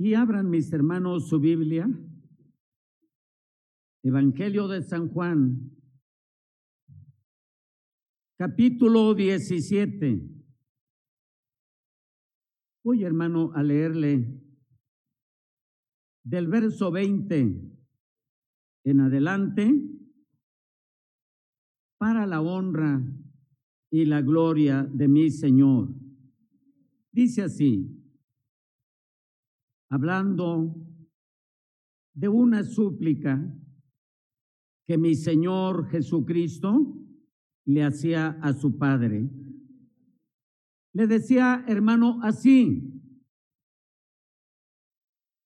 Y abran mis hermanos su Biblia. Evangelio de San Juan, capítulo 17. Voy, hermano, a leerle del verso 20 en adelante para la honra y la gloria de mi Señor. Dice así, hablando de una súplica que mi Señor Jesucristo le hacía a su Padre. Le decía, hermano, así,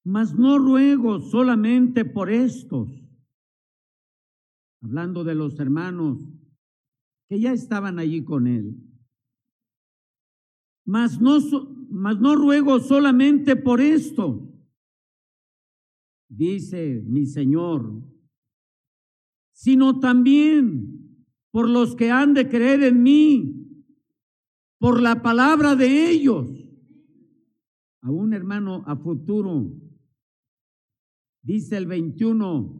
mas no ruego solamente por estos, hablando de los hermanos que ya estaban allí con él, mas no, mas no ruego solamente por esto, dice mi Señor, sino también por los que han de creer en mí, por la palabra de ellos. A un hermano a futuro, dice el 21,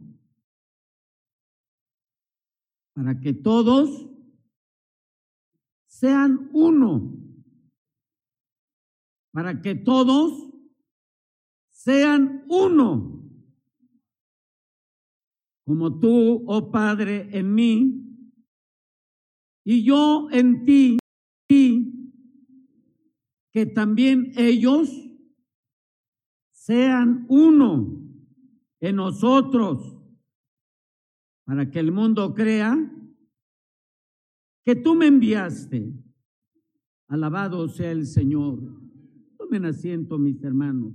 para que todos sean uno, para que todos sean uno. Como tú, oh Padre, en mí, y yo en ti, y que también ellos sean uno en nosotros, para que el mundo crea que tú me enviaste. Alabado sea el Señor. Tomen asiento, mis hermanos.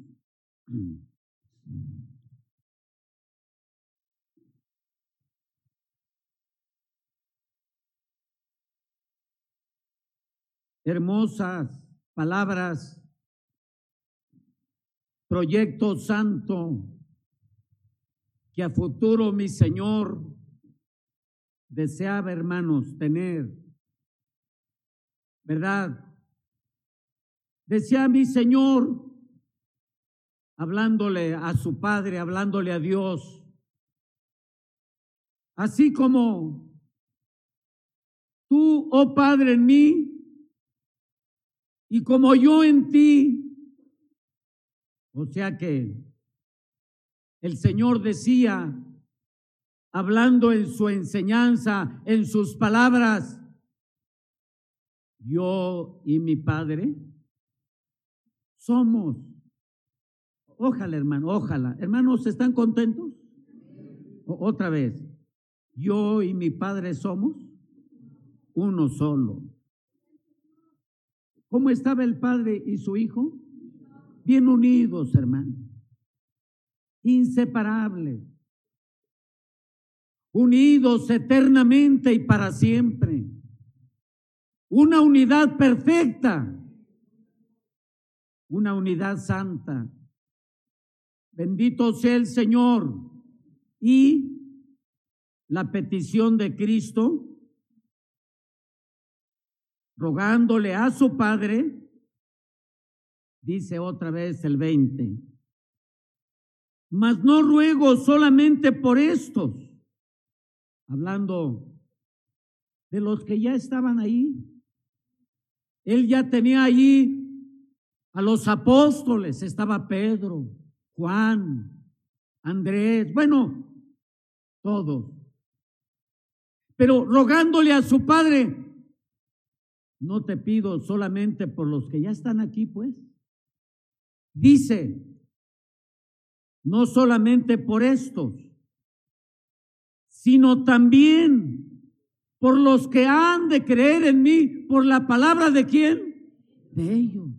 hermosas palabras, proyecto santo que a futuro mi Señor deseaba, hermanos, tener. ¿Verdad? Decía mi Señor, hablándole a su Padre, hablándole a Dios, así como tú, oh Padre, en mí, y como yo en ti. O sea que el Señor decía, hablando en su enseñanza, en sus palabras, yo y mi Padre somos. Ojalá, hermano, ojalá. Hermanos, ¿están contentos? otra vez, yo y mi Padre somos uno solo. ¿Cómo estaba el padre y su hijo? Bien unidos, hermano. Inseparables. Unidos eternamente y para siempre. Una unidad perfecta. Una unidad santa. Bendito sea el Señor. Y la petición de Cristo rogándole a su padre, dice otra vez el 20, mas no ruego solamente por estos, hablando de los que ya estaban ahí. Él ya tenía allí a los apóstoles, estaba Pedro, Juan, Andrés, bueno, todos. Pero rogándole a su padre, no te pido solamente por los que ya están aquí, pues. Dice, no solamente por estos, sino también por los que han de creer en mí, por la palabra de quién? De ellos.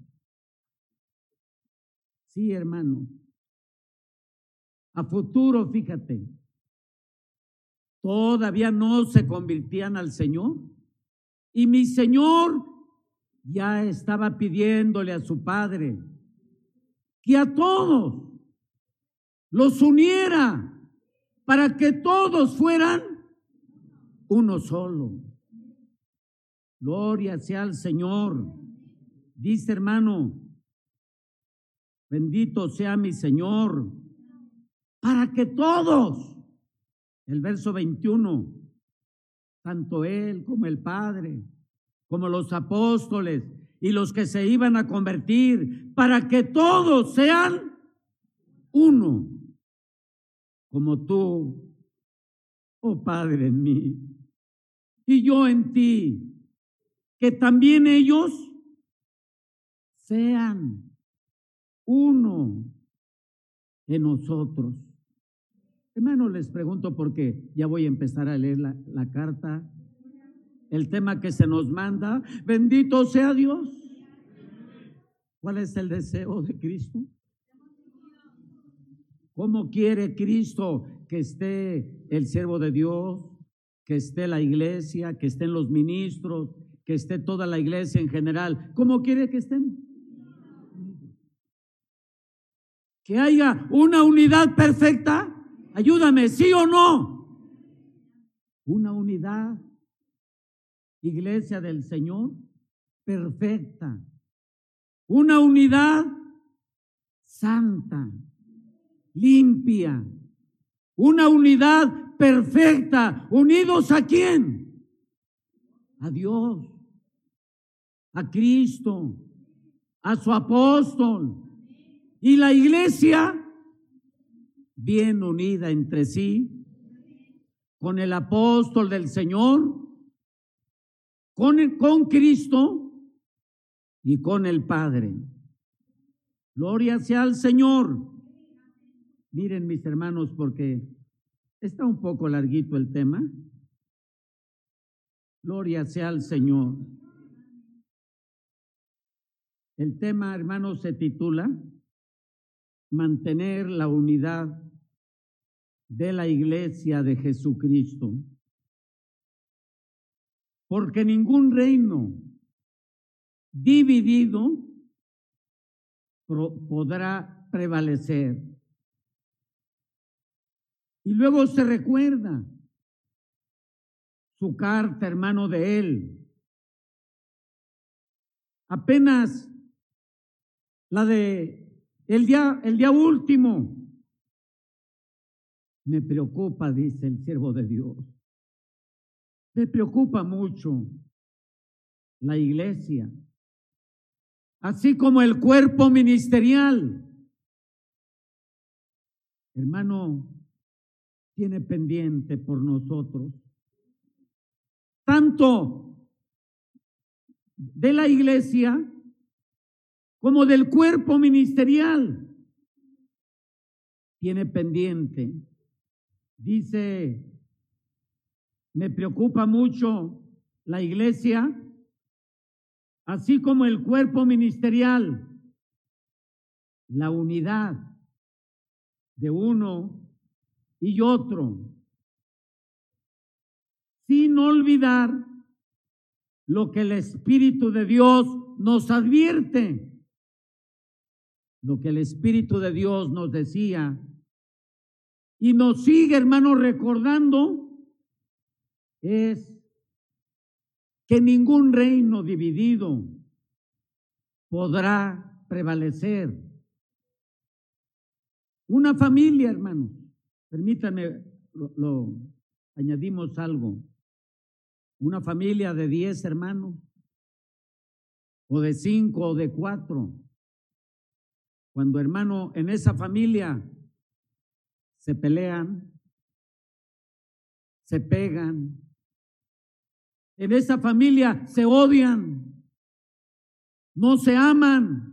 Sí, hermano. A futuro, fíjate, todavía no se convirtían al Señor. Y mi Señor ya estaba pidiéndole a su Padre que a todos los uniera para que todos fueran uno solo. Gloria sea al Señor. Dice hermano, bendito sea mi Señor, para que todos, el verso 21, tanto Él como el Padre, como los apóstoles y los que se iban a convertir, para que todos sean uno, como tú, oh Padre en mí, y yo en ti, que también ellos sean uno en nosotros. Hermano, les pregunto porque ya voy a empezar a leer la, la carta, el tema que se nos manda. Bendito sea Dios. ¿Cuál es el deseo de Cristo? ¿Cómo quiere Cristo que esté el siervo de Dios, que esté la iglesia, que estén los ministros, que esté toda la iglesia en general? ¿Cómo quiere que estén? Que haya una unidad perfecta. Ayúdame, sí o no. Una unidad. Iglesia del Señor perfecta. Una unidad santa limpia, una unidad perfecta, unidos a quién? A Dios, a Cristo, a su apóstol. Y la iglesia, bien unida entre sí, con el apóstol del Señor, con, el, con Cristo y con el Padre. Gloria sea al Señor. Miren mis hermanos, porque está un poco larguito el tema. Gloria sea al Señor. El tema, hermanos, se titula Mantener la unidad de la iglesia de Jesucristo. Porque ningún reino dividido podrá prevalecer. Y luego se recuerda su carta, hermano de él. Apenas la de el día, el día último. Me preocupa, dice el siervo de Dios. Me preocupa mucho la iglesia, así como el cuerpo ministerial. Hermano, tiene pendiente por nosotros. Tanto de la iglesia como del cuerpo ministerial. Tiene pendiente. Dice, me preocupa mucho la iglesia, así como el cuerpo ministerial, la unidad de uno y otro, sin olvidar lo que el Espíritu de Dios nos advierte, lo que el Espíritu de Dios nos decía. Y nos sigue, hermano, recordando, es que ningún reino dividido podrá prevalecer. Una familia, hermano, Permítanme, lo, añadimos algo. Una familia de diez hermanos, o de cinco, o de cuatro. Cuando hermano, en esa familia se pelean, se pegan, en esa familia se odian, no se aman.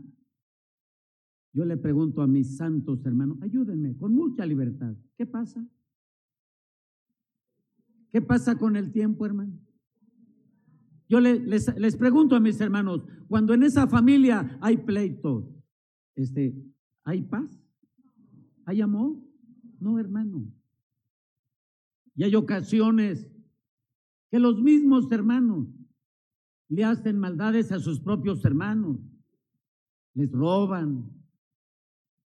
Yo le pregunto a mis santos hermanos, ayúdenme con mucha libertad. ¿Qué pasa? ¿Qué pasa con el tiempo, hermano? Yo les, les, pregunto a mis hermanos, cuando en esa familia hay pleito, este, ¿hay paz? ¿Hay amor? No, hermano. Y hay ocasiones que los mismos hermanos le hacen maldades a sus propios hermanos, les roban,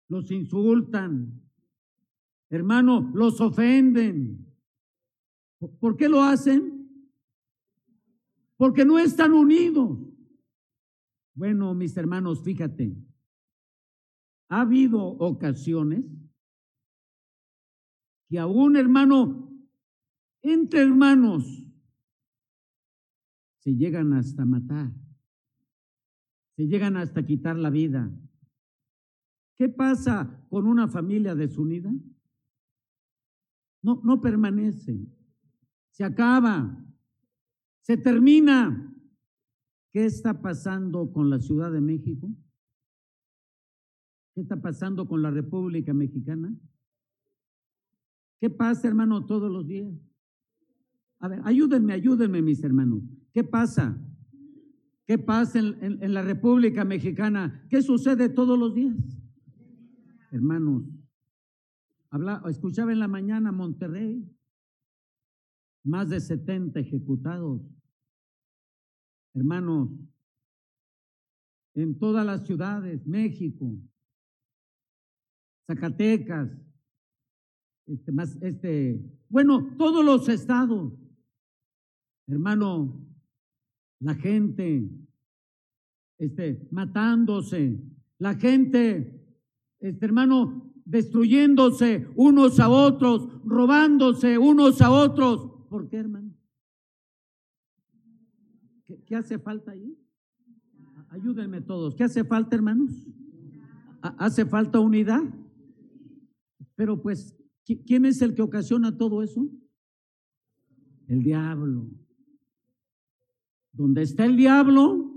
los insultan, hermano, los ofenden. ¿Por qué lo hacen? porque no están unidos. Bueno, mis hermanos, fíjate, ha habido ocasiones que a un hermano, entre hermanos, se llegan hasta matar, se llegan hasta quitar la vida. ¿Qué pasa con una familia desunida? No, no permanece, se acaba, se termina. ¿Qué está pasando con la Ciudad de México? ¿Qué está pasando con la República Mexicana? ¿Qué pasa, hermano, todos los días? A ver, ayúdenme, ayúdenme, mis hermanos. ¿Qué pasa? ¿Qué pasa en, la República Mexicana? ¿Qué sucede todos los días? Hermanos, habla, escuchaba en la mañana Monterrey, más de 70 ejecutados. Hermanos, en todas las ciudades, México, Zacatecas, este, más, este, bueno, todos los estados, hermano, la gente, este, matándose, la gente, este hermano, destruyéndose unos a otros, robándose unos a otros. ¿Por qué, hermano? ¿Qué, hace falta ahí? Ayúdenme todos. ¿Qué hace falta, hermanos? ¿Hace falta unidad? Pero pues ¿Quién es el que ocasiona todo eso? El diablo. Donde está el diablo,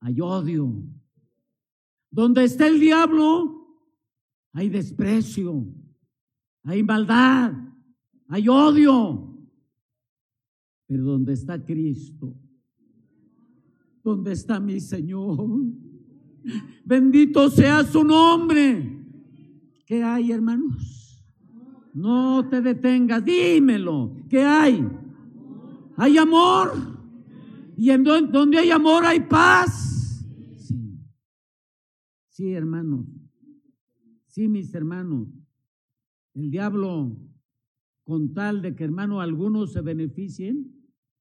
hay odio. Donde está el diablo, hay desprecio, hay maldad, hay odio. Pero donde está Cristo, donde está mi Señor, bendito sea su nombre. ¿Qué hay, hermanos? No te detengas, dímelo. ¿Qué hay? Hay amor. Y en donde hay amor hay paz. Sí. Hermanos. Sí, mis hermanos. El diablo, con tal de que, hermano, algunos se beneficien,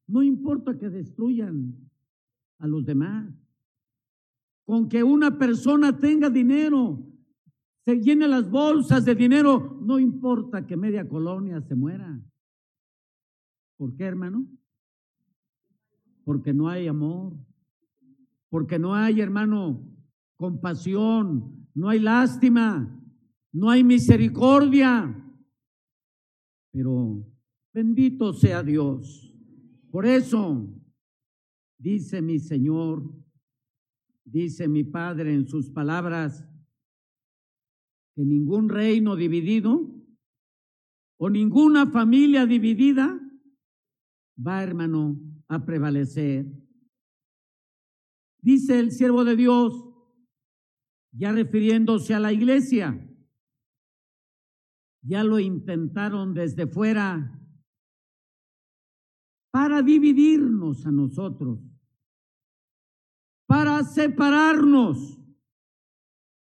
no importa que destruyan a los demás. Con que una persona tenga dinero, se llene las bolsas de dinero, no importa que media colonia se muera. ¿Por qué, hermano? Porque no hay amor, porque no hay, hermano, compasión, no hay lástima, no hay misericordia. Pero bendito sea Dios. Por eso, dice mi Señor, dice mi Padre en sus palabras, que ningún reino dividido o ninguna familia dividida va, hermano, a prevalecer. Dice el siervo de Dios, ya refiriéndose a la iglesia, ya lo intentaron desde fuera para dividirnos a nosotros, para separarnos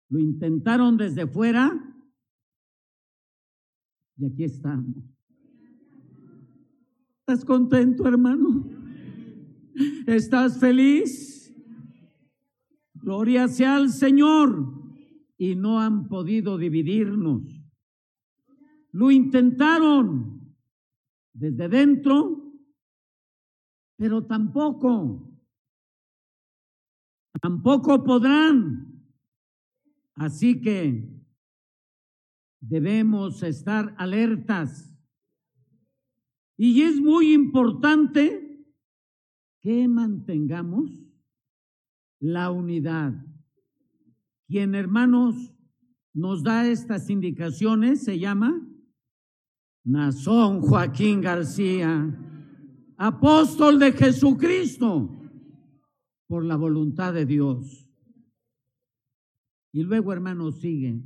lo intentaron desde fuera y aquí estamos. ¿Estás contento, hermano? ¿Estás feliz? Gloria sea al Señor. Y no han podido dividirnos. Lo intentaron desde dentro, pero tampoco, tampoco podrán Así que debemos estar alertas. Y es muy importante que mantengamos la unidad. Quien, hermanos, nos da estas indicaciones se llama Nazón Joaquín García, apóstol de Jesucristo, por la voluntad de Dios. Y luego, hermano, sigue.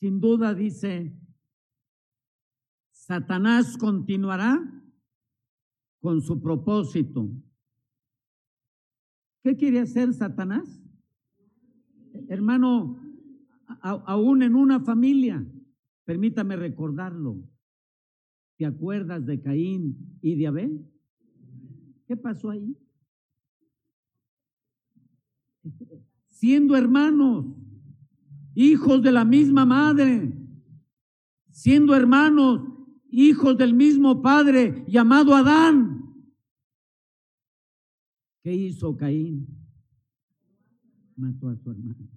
Sin duda dice, Satanás continuará con su propósito. ¿Qué quiere hacer Satanás? Hermano, aún en una familia, permítame recordarlo. ¿Te acuerdas de Caín y de Abel? ¿Qué pasó ahí? Siendo hermanos, hijos de la misma madre, siendo hermanos, hijos del mismo padre llamado Adán. ¿Qué hizo Caín? Mató a su hermano.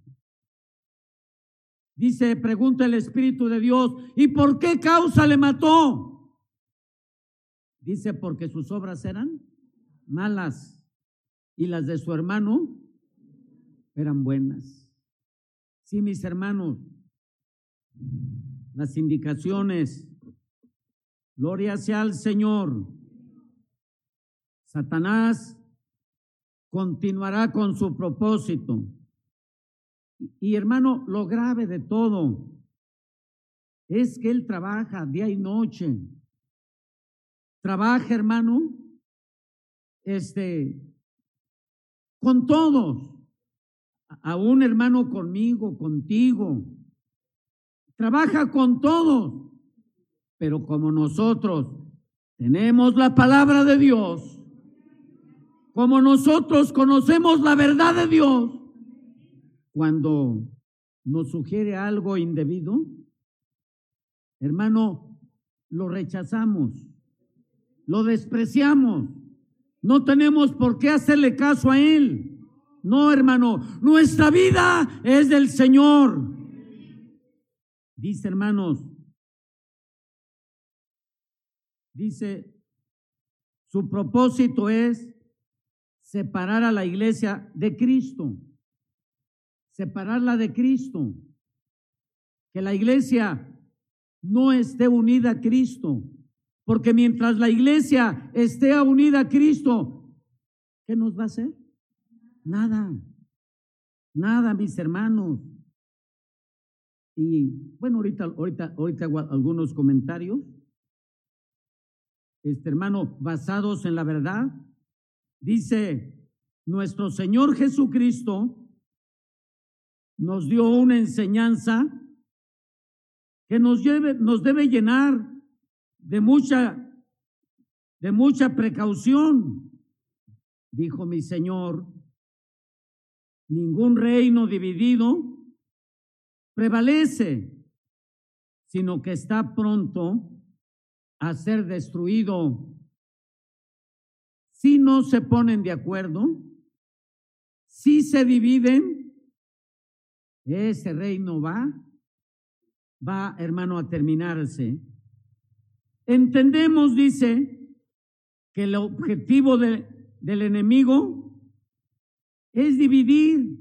Dice, pregunta el Espíritu de Dios, ¿y por qué causa le mató? Dice, porque sus obras eran malas y las de su hermano eran buenas. Sí, mis hermanos, las indicaciones, gloria sea al Señor. Satanás continuará con su propósito. Y hermano, lo grave de todo es que él trabaja día y noche. Trabaja, hermano, este, con todos, a un hermano conmigo, contigo. Trabaja con todos, pero como nosotros tenemos la palabra de Dios, como nosotros conocemos la verdad de Dios, cuando nos sugiere algo indebido, hermano, lo rechazamos, lo despreciamos no tenemos por qué hacerle caso a Él. No, hermano, nuestra vida es del Señor. Dice, hermanos, dice, su propósito es separar a la iglesia de Cristo, separarla de Cristo, que la iglesia no esté unida a Cristo, porque mientras la iglesia esté unida a Cristo, ¿qué nos va a hacer? Nada. Nada, mis hermanos. Y bueno, ahorita, ahorita, ahorita hago algunos comentarios. Este hermano, basados en la verdad, dice nuestro Señor Jesucristo nos dio una enseñanza que nos, lleve, nos debe llenar de mucha, de mucha precaución. Dijo mi Señor, ningún reino dividido prevalece, sino que está pronto a ser destruido. Si no se ponen de acuerdo, si se dividen, ese reino va, va, hermano, a terminarse. Entendemos, dice, que el objetivo de, del enemigo es dividir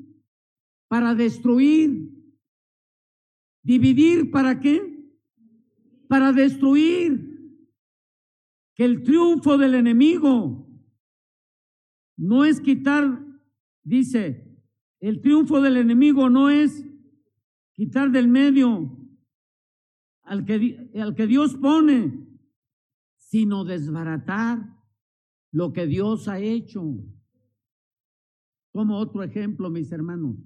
para destruir. ¿Dividir para qué? Para destruir. Que el triunfo del enemigo no es quitar, dice, el triunfo del enemigo no es quitar del medio al que, al que Dios pone, sino desbaratar lo que Dios ha hecho. Como otro ejemplo, mis hermanos.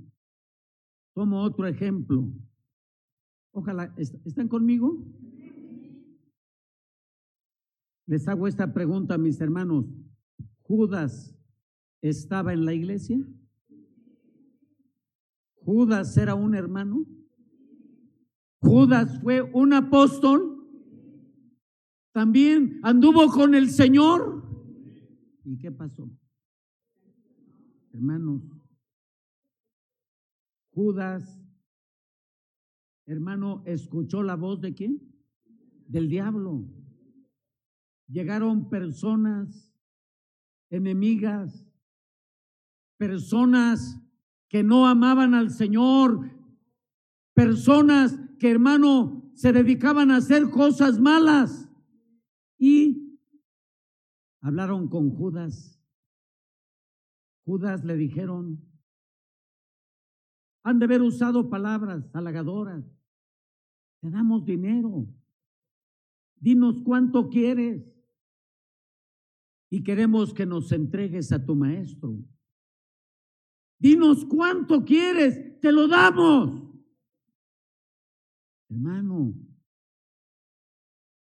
Como otro ejemplo. Ojalá, ¿están conmigo? Les hago esta pregunta, mis hermanos. ¿Judas estaba en la iglesia? ¿Judas era un hermano? ¿Judas fue un apóstol? también anduvo con el Señor. ¿Y qué pasó? Hermanos, Judas, hermano, escuchó la voz de quién? Del diablo. Llegaron personas enemigas, personas que no amaban al Señor, personas que, hermano, se dedicaban a hacer cosas malas. Y hablaron con Judas. Judas le dijeron, han de haber usado palabras halagadoras. Te damos dinero. Dinos cuánto quieres. Y queremos que nos entregues a tu maestro. Dinos cuánto quieres. Te lo damos. Hermano,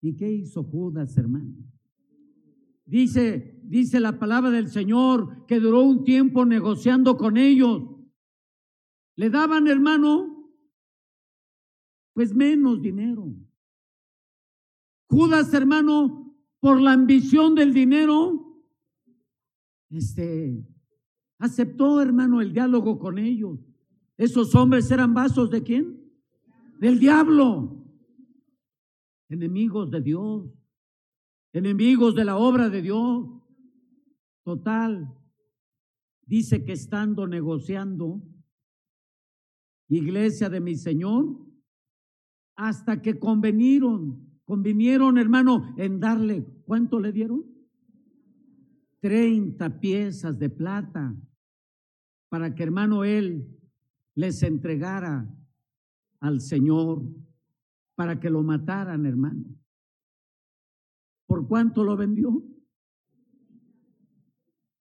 ¿Y qué hizo Judas, hermano? Dice, dice la palabra del Señor que duró un tiempo negociando con ellos. Le daban, hermano, pues menos dinero. Judas, hermano, por la ambición del dinero, este, aceptó, hermano, el diálogo con ellos. Esos hombres eran vasos de quién? Del diablo. Enemigos de Dios. Enemigos de la obra de Dios. Total. Dice que estando negociando, iglesia de mi Señor, hasta que convenieron, convinieron, hermano, en darle, ¿cuánto le dieron? Treinta piezas de plata para que, hermano, él les entregara al Señor para que lo mataran, hermano. ¿Por cuánto lo vendió?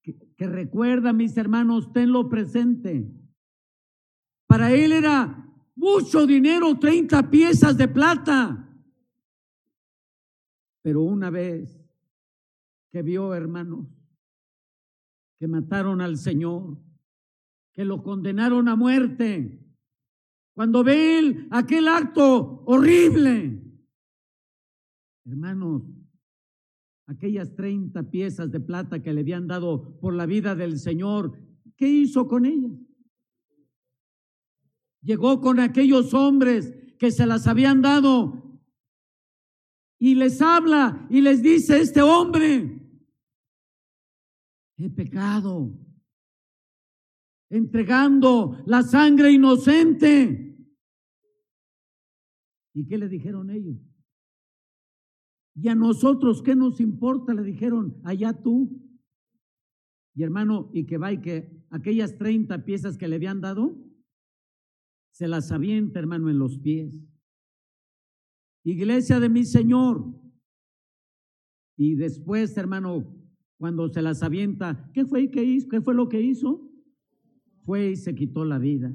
Que, que, recuerda, mis hermanos, tenlo presente. Para él era mucho dinero, 30 piezas de plata. Pero una vez que vio, hermanos, que mataron al Señor, que lo condenaron a muerte. Cuando ve él aquel acto horrible, hermanos, aquellas 30 piezas de plata que le habían dado por la vida del Señor, ¿qué hizo con ellas? Llegó con aquellos hombres que se las habían dado y les habla y les dice este hombre, he pecado, entregando la sangre inocente. ¿Y qué le dijeron ellos? Y a nosotros, ¿qué nos importa? Le dijeron, allá tú. Y hermano, y que va y que aquellas 30 piezas que le habían dado, se las avienta, hermano, en los pies. Iglesia de mi Señor. Y después, hermano, cuando se las avienta, ¿qué fue, que hizo? ¿Qué fue lo que hizo? Fue y se quitó la vida.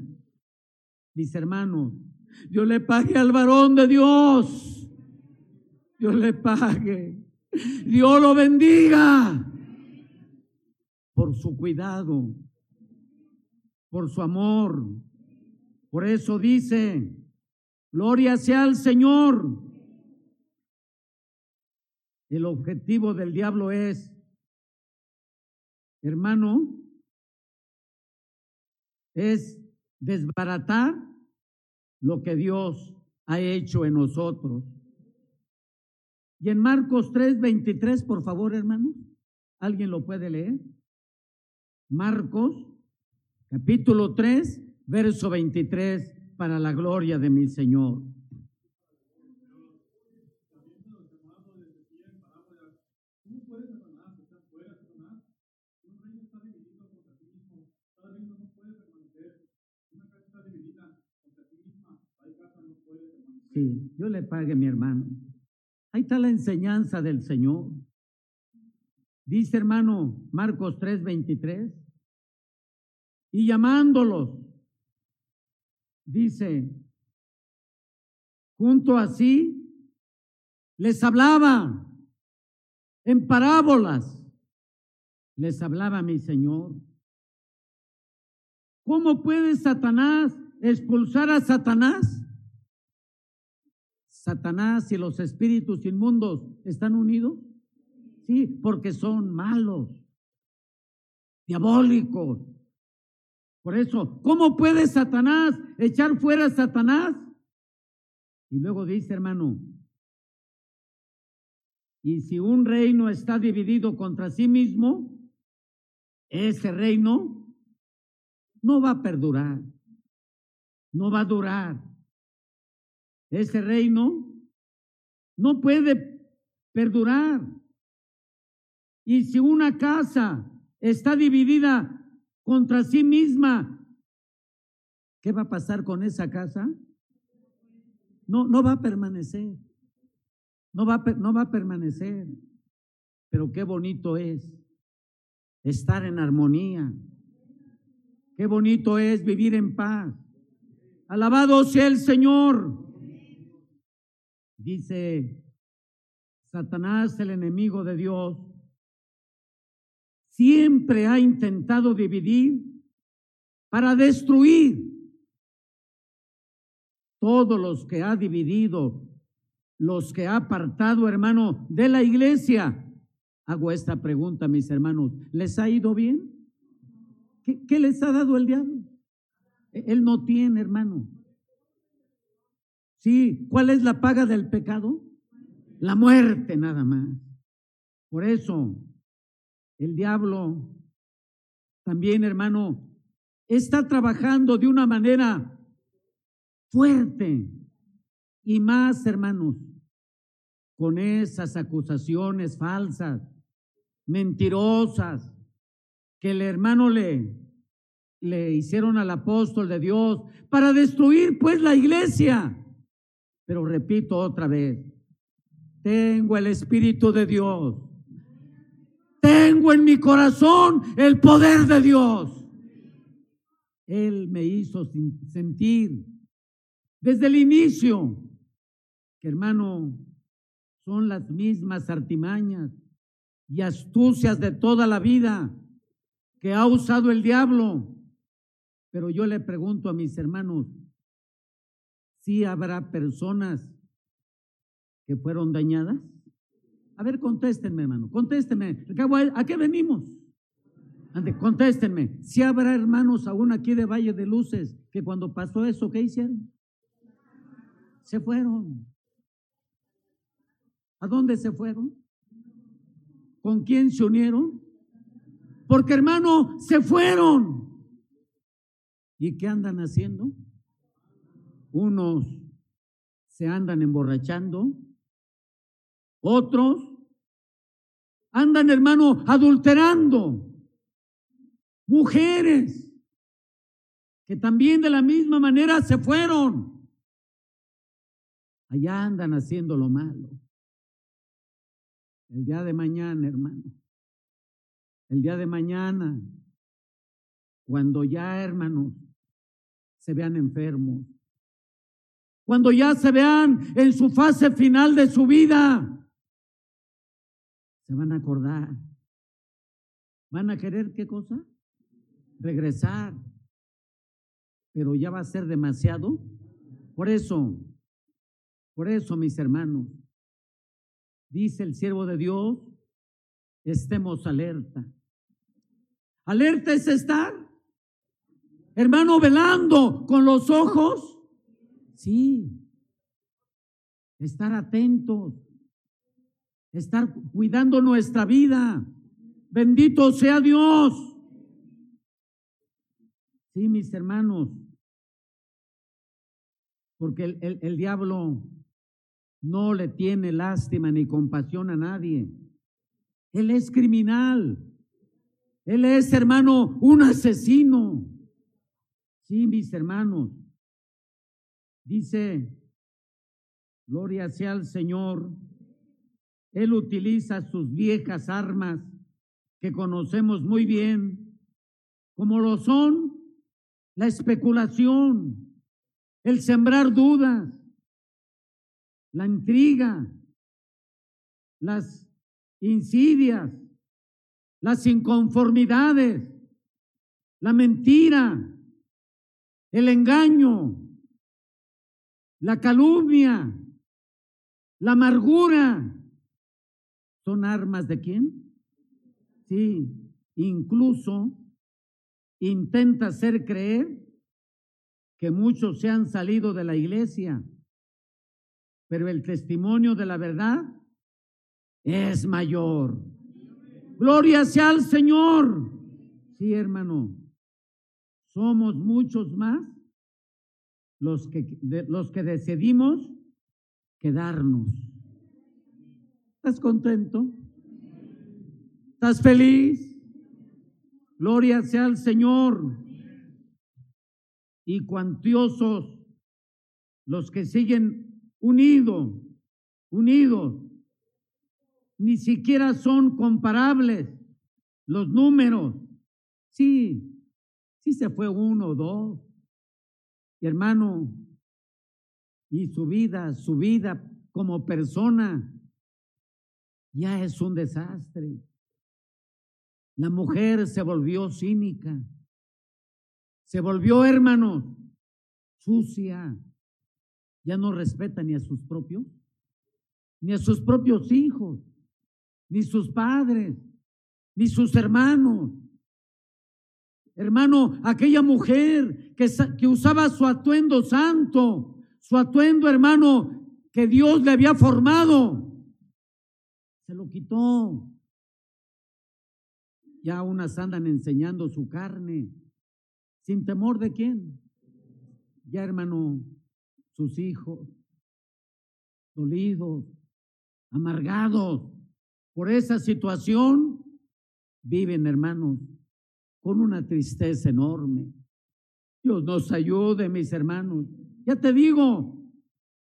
Mis hermanos, yo le pague al varón de Dios. Dios le pague. Dios lo bendiga por su cuidado, por su amor. Por eso dice, gloria sea al Señor. El objetivo del diablo es, hermano, es desbaratar lo que Dios ha hecho en nosotros. Y en Marcos 3, 23, por favor, hermanos, ¿alguien lo puede leer? Marcos, capítulo 3, verso 23, para la gloria de mi Señor. Sí, yo le pague mi hermano. Ahí está la enseñanza del Señor. Dice hermano Marcos 3:23. Y llamándolos, dice, junto así, les hablaba en parábolas, les hablaba mi Señor. ¿Cómo puede Satanás expulsar a Satanás? Satanás y los espíritus inmundos están unidos? Sí, porque son malos, diabólicos. Por eso, ¿cómo puede Satanás echar fuera a Satanás? Y luego dice, hermano, y si un reino está dividido contra sí mismo, ese reino no va a perdurar, no va a durar. Ese reino no puede perdurar. Y si una casa está dividida contra sí misma, ¿qué va a pasar con esa casa? No, no va a permanecer. No va, no va a permanecer. Pero qué bonito es estar en armonía. Qué bonito es vivir en paz. Alabado sea el Señor. Dice Satanás, el enemigo de Dios, siempre ha intentado dividir para destruir. Todos los que ha dividido, los que ha apartado, hermano, de la iglesia. Hago esta pregunta, mis hermanos, ¿les ha ido bien? ¿Qué, les ha dado el diablo? Él no tiene, hermano. Sí, ¿cuál es la paga del pecado? La muerte nada más. Por eso, el diablo también, hermano, está trabajando de una manera fuerte y más, hermanos, con esas acusaciones falsas, mentirosas, que el hermano le, le hicieron al apóstol de Dios para destruir pues la iglesia. Pero repito otra vez, tengo el Espíritu de Dios. Tengo en mi corazón el poder de Dios. Él me hizo sentir desde el inicio que hermano son las mismas artimañas y astucias de toda la vida que ha usado el diablo. Pero yo le pregunto a mis hermanos, ¿sí habrá personas que fueron dañadas? A ver, contéstenme, hermano, contéstenme. ¿A qué venimos? Ande, contéstenme. Si habrá hermanos aún aquí de Valle de Luces que cuando pasó eso, ¿qué hicieron? Se fueron. ¿A dónde se fueron? ¿Con quién se unieron? Porque hermano, se fueron. ¿Y qué andan haciendo? Unos se andan emborrachando, otros andan, hermano, adulterando. Mujeres que también de la misma manera se fueron. Allá andan haciendo lo malo. El día de mañana, hermano. El día de mañana, cuando ya, hermanos, se vean enfermos, cuando ya se vean en su fase final de su vida, se van a acordar. ¿Van a querer qué cosa? Regresar. Pero ya va a ser demasiado. Por eso, por eso, mis hermanos, dice el siervo de Dios, estemos alerta. Alerta es estar, hermano, velando con los ojos. Sí, estar atentos, estar cuidando nuestra vida. Bendito sea Dios. Sí, mis hermanos, porque el, el, el diablo no le tiene lástima ni compasión a nadie. Él es criminal. Él es, hermano, un asesino. Sí, mis hermanos. Dice, gloria sea al Señor. Él utiliza sus viejas armas que conocemos muy bien, como lo son la especulación, el sembrar dudas, la intriga, las insidias, las inconformidades, la mentira, el engaño, la calumnia, la amargura. ¿Son armas de quién? Sí, incluso intenta hacer creer que muchos se han salido de la iglesia pero el testimonio de la verdad es mayor. Gloria sea al Señor. Sí, hermano, somos muchos más los que, los que decidimos quedarnos. ¿Estás contento? ¿Estás feliz? Gloria sea al Señor. Y cuantiosos los que siguen unido, unidos. Ni siquiera son comparables los números. Sí, sí se fue uno dos. Y hermano, y su vida, su vida como persona, ya es un desastre. La mujer se volvió cínica. Se volvió, hermanos, sucia. Ya no respeta ni a sus propios, ni a sus propios hijos, ni sus padres, ni sus hermanos. Hermano, aquella mujer que, que usaba su atuendo santo, su atuendo, hermano, que Dios le había formado, se lo quitó. Ya unas andan enseñando su carne, sin temor de quién. Ya, hermano, sus hijos, dolidos, amargados por esa situación, viven, hermanos, con una tristeza enorme. Dios nos ayude, mis hermanos. Ya te digo,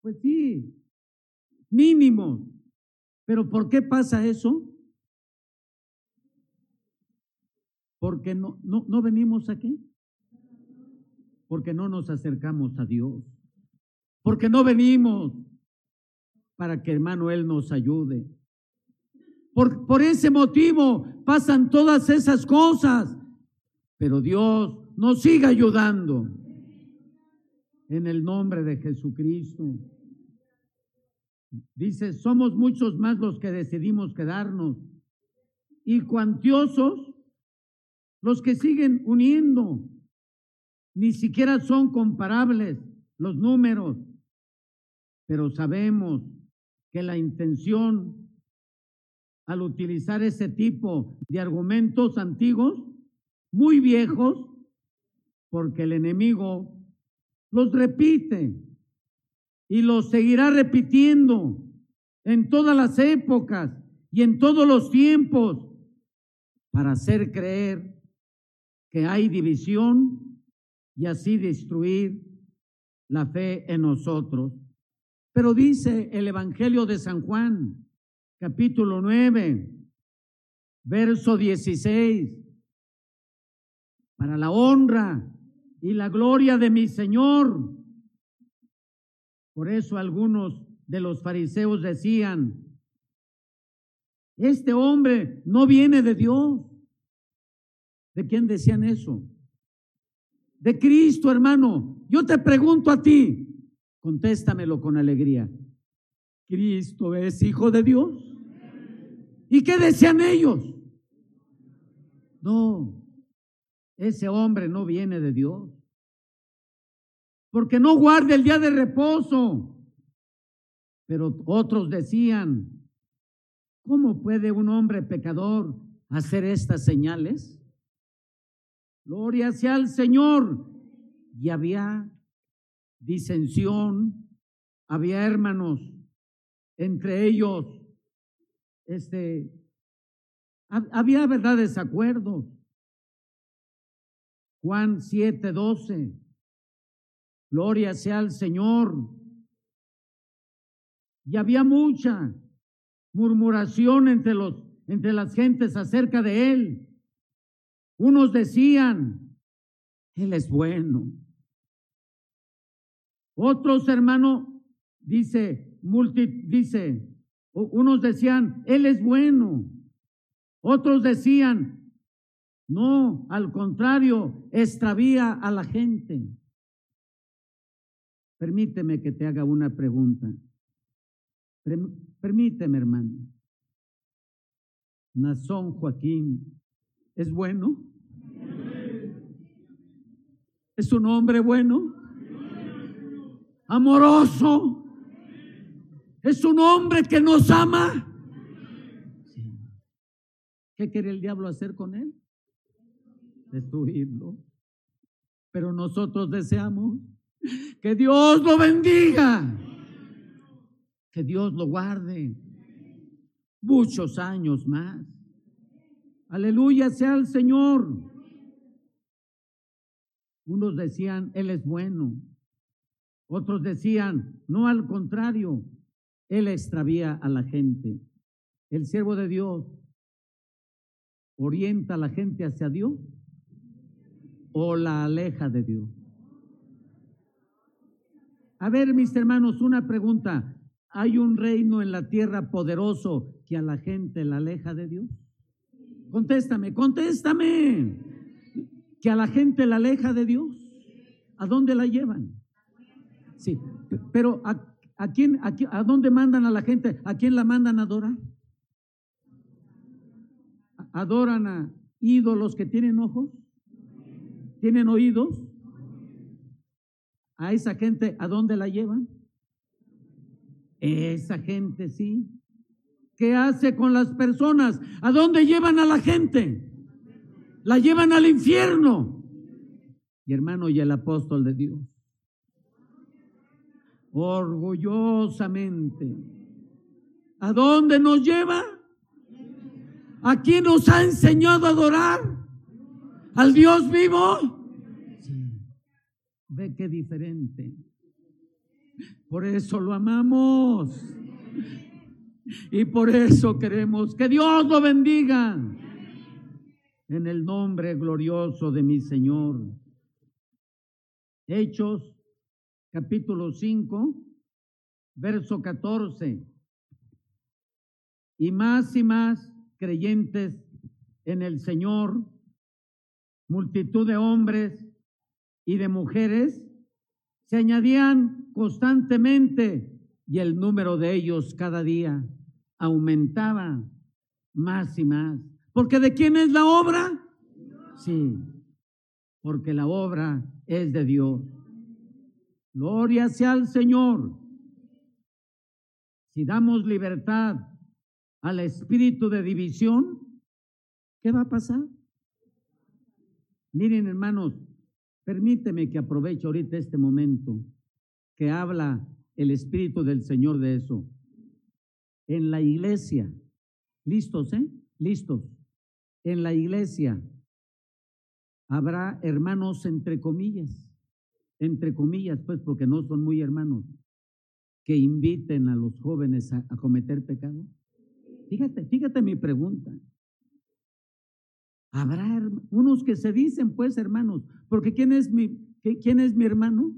pues sí, mínimo. Pero ¿por qué pasa eso? Porque no, no, no venimos aquí. Porque no nos acercamos a Dios. Porque no venimos para que hermano Él nos ayude. Por, por ese motivo pasan todas esas cosas. Pero Dios nos sigue ayudando. En el nombre de Jesucristo. Dice, somos muchos más los que decidimos quedarnos. Y cuantiosos los que siguen uniendo. Ni siquiera son comparables los números. Pero sabemos que la intención al utilizar ese tipo de argumentos antiguos, muy viejos, porque el enemigo los repite y los seguirá repitiendo en todas las épocas y en todos los tiempos para hacer creer que hay división y así destruir la fe en nosotros. Pero dice el Evangelio de San Juan, capítulo 9, verso 16, para la honra y la gloria de mi Señor. Por eso algunos de los fariseos decían, este hombre no viene de Dios. ¿De quién decían eso? De Cristo, hermano. Yo te pregunto a ti, contéstamelo con alegría. ¿Cristo es hijo de Dios? ¿Y qué decían ellos? No, ese hombre no viene de Dios. Porque no guarda el día de reposo. Pero otros decían, ¿cómo puede un hombre pecador hacer estas señales? Gloria sea al Señor. Y había disensión, había hermanos, entre ellos, este, había verdad desacuerdos. Juan 7, 12. Gloria sea al Señor. Y había mucha murmuración entre, los, entre las gentes acerca de él. Unos decían, Él es bueno. Otros, hermano, dice, multi, dice, unos decían, Él es bueno. Otros decían, no, al contrario, extravía a la gente. Permíteme que te haga una pregunta. Permíteme, hermano. Nazón Joaquín, ¿es bueno? ¿Es un hombre bueno? Amoroso. ¿Es un hombre que nos ama? ¿Qué quiere el diablo hacer con él? Destruirlo. Pero nosotros deseamos que Dios lo bendiga, que Dios lo guarde muchos años más. Aleluya sea el Señor. Unos decían, Él es bueno. Otros decían, no al contrario, Él extravía a la gente. El siervo de Dios orienta a la gente hacia Dios o la aleja de Dios? A ver, mis hermanos, una pregunta. ¿Hay un reino en la tierra poderoso que a la gente la aleja de Dios? Contéstame, contéstame. Que a la gente la aleja de Dios. ¿A dónde la llevan? Sí, pero ¿a, quién, a, a dónde mandan a la gente? ¿A quién la mandan a adorar? ¿Adoran a ídolos que tienen ojos? ¿Tienen oídos? ¿A esa gente a dónde la llevan? Esa gente sí. ¿Qué hace con las personas? ¿A dónde llevan a la gente? La llevan al infierno. Y hermano, y el apóstol de Dios. Orgullosamente. ¿A dónde nos lleva? ¿A quién nos ha enseñado a adorar? ¿Al Dios vivo? Ve qué diferente. Por eso lo amamos. Y por eso queremos que Dios lo bendiga. En el nombre glorioso de mi Señor. Hechos capítulo 5, verso 14. Y más y más creyentes en el Señor, multitud de hombres y de mujeres se añadían constantemente y el número de ellos cada día aumentaba más y más. Porque ¿de quién es la obra? Sí, porque la obra es de Dios. Gloria sea al Señor. Si damos libertad al espíritu de división, ¿qué va a pasar? Miren, hermanos, permíteme que aproveche ahorita este momento que habla el Espíritu del Señor de eso. En la iglesia, listos, ¿eh? Listos. En la iglesia habrá hermanos entre comillas entre comillas, pues, porque no son muy hermanos, que inviten a los jóvenes a, cometer pecado? Fíjate, fíjate mi pregunta. Habrá unos que se dicen, pues, hermanos, porque ¿quién es mi, quién es mi hermano?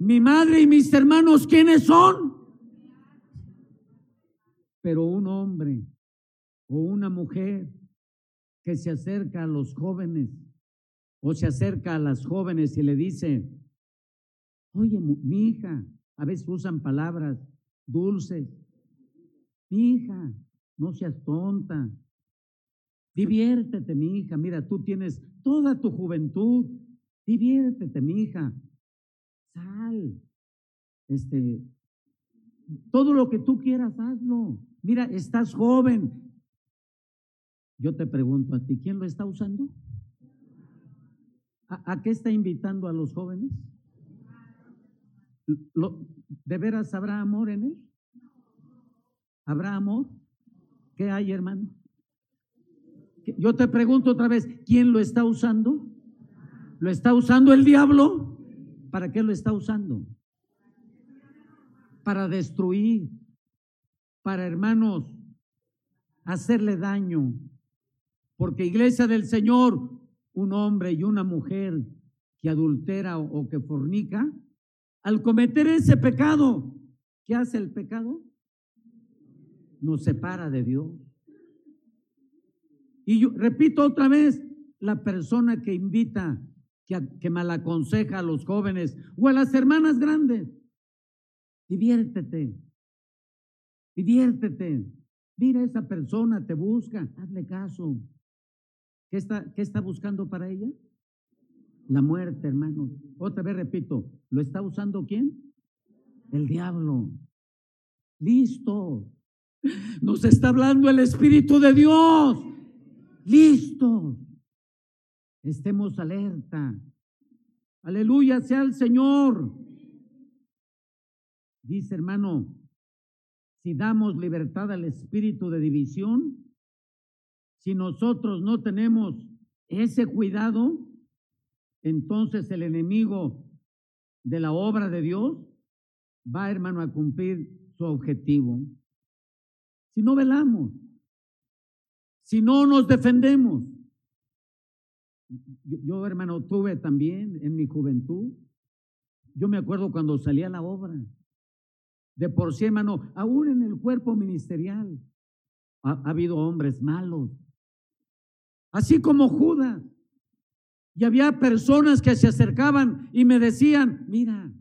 Mi madre y mis hermanos, ¿quiénes son? Pero un hombre o una mujer que se acerca a los jóvenes o se acerca a las jóvenes y le dice, oye, mi hija, a veces usan palabras dulces, mi hija, no seas tonta, diviértete, mi hija, mira, tú tienes toda tu juventud, diviértete, mi hija, sal, este, todo lo que tú quieras, hazlo. Mira, estás joven. Yo te pregunto a ti, ¿quién lo está usando? ¿A, qué está invitando a los jóvenes? ¿De veras habrá amor en él? ¿Habrá amor? ¿Qué hay, hermano? Yo te pregunto otra vez, ¿quién lo está usando? ¿Lo está usando el diablo? ¿Para qué lo está usando? Para destruir, para hermanos, hacerle daño. Porque iglesia del Señor, un hombre y una mujer que adultera o, que fornica, al cometer ese pecado, ¿qué hace el pecado? Nos separa de Dios. Y yo repito otra vez, la persona que invita, que, que malaconseja a los jóvenes o a las hermanas grandes, diviértete, diviértete. Mira, esa persona te busca, hazle caso. ¿Qué está, qué está buscando para ella? La muerte, hermano. Otra vez repito, ¿lo está usando quién? El diablo. Listo. Nos está hablando el Espíritu de Dios. Listo. Estemos alerta. Aleluya sea el Señor. Dice hermano, si damos libertad al espíritu de división, si nosotros no tenemos ese cuidado, entonces el enemigo de la obra de Dios va, hermano, a cumplir su objetivo. Si no velamos, si no nos defendemos. Yo, hermano, tuve también en mi juventud, yo me acuerdo cuando salía a la obra, de por sí, hermano, aún en el cuerpo ministerial, Ha, ha habido hombres malos, así como Judas. Y había personas que se acercaban y me decían, mira,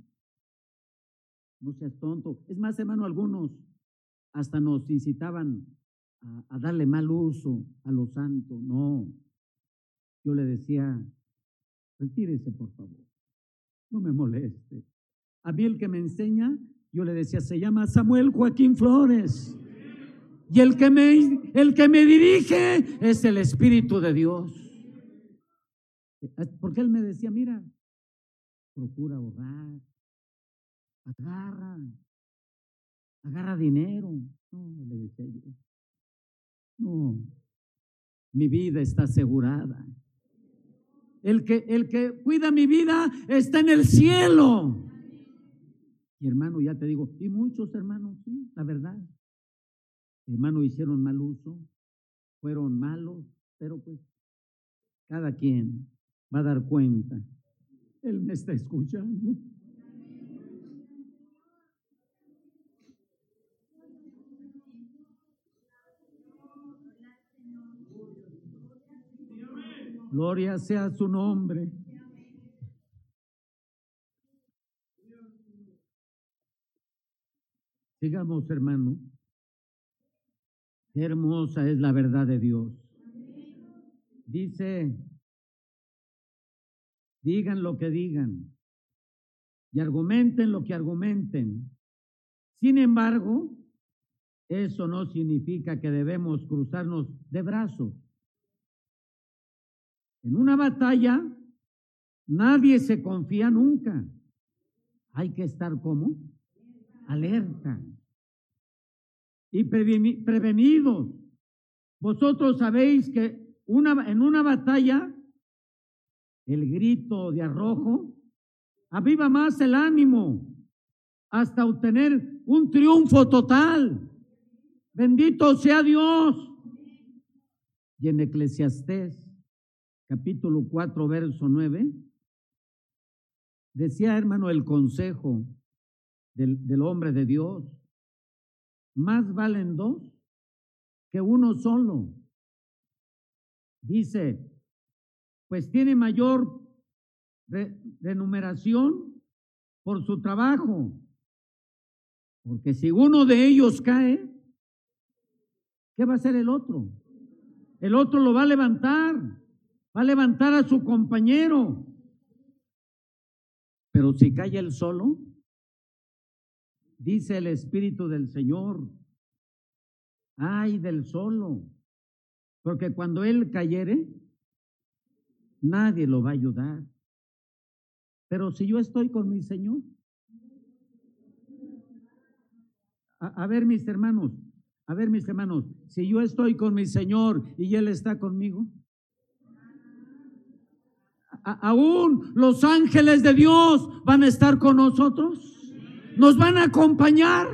no seas tonto. Es más, hermano, algunos hasta nos incitaban a, darle mal uso a los santos. No, yo le decía, retírese por favor, no me moleste. A mí el que me enseña, yo le decía, se llama Samuel Joaquín Flores. Y el que me, el que me dirige es el Espíritu de Dios. Porque él me decía, mira, procura ahorrar, agarra, agarra dinero. No, le decía yo. No, mi vida está asegurada. El que, el que cuida mi vida está en el cielo. Y hermano, ya te digo, y muchos hermanos, sí, la verdad. Hermano, hicieron mal uso, fueron malos, pero pues cada quien va a dar cuenta. Él me está escuchando. Gloria sea su nombre. Sigamos, hermano. Qué hermosa es la verdad de Dios. Dice digan lo que digan y argumenten lo que argumenten. Sin embargo, eso no significa que debemos cruzarnos de brazos. En una batalla, nadie se confía nunca. Hay que estar como alerta y prevenidos. Vosotros sabéis que una, en una batalla el grito de arrojo, aviva más el ánimo hasta obtener un triunfo total. Bendito sea Dios. Y en Eclesiastés, capítulo 4, verso 9, decía hermano el consejo del, del hombre de Dios, más valen dos que uno solo. Dice, pues tiene mayor renumeración por su trabajo. Porque si uno de ellos cae, ¿qué va a hacer el otro? El otro lo va a levantar, va a levantar a su compañero. Pero si cae él solo, dice el Espíritu del Señor, ay del solo, porque cuando él cayere, nadie lo va a ayudar. Pero si yo estoy con mi Señor, a, ver mis hermanos, a ver mis hermanos, si yo estoy con mi Señor y Él está conmigo, aún los ángeles de Dios van a estar con nosotros, nos van a acompañar.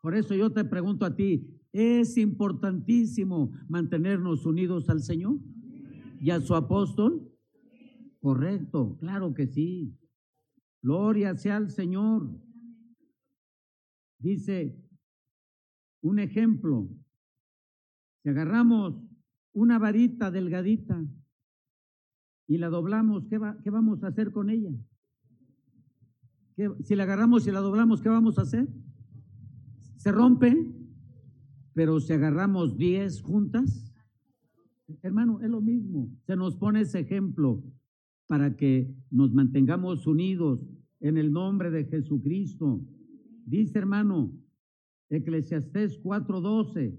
Por eso yo te pregunto a ti, ¿es importantísimo mantenernos unidos al Señor? y a su apóstol? Correcto, claro que sí. Gloria sea al Señor. Dice un ejemplo. Si agarramos una varita delgadita y la doblamos, ¿qué, va, qué vamos a hacer con ella? si la agarramos y la doblamos, ¿qué vamos a hacer? Se rompe, pero si agarramos diez juntas, Hermano, es lo mismo. Se nos pone ese ejemplo para que nos mantengamos unidos en el nombre de Jesucristo. Dice hermano, Eclesiastés 4:12,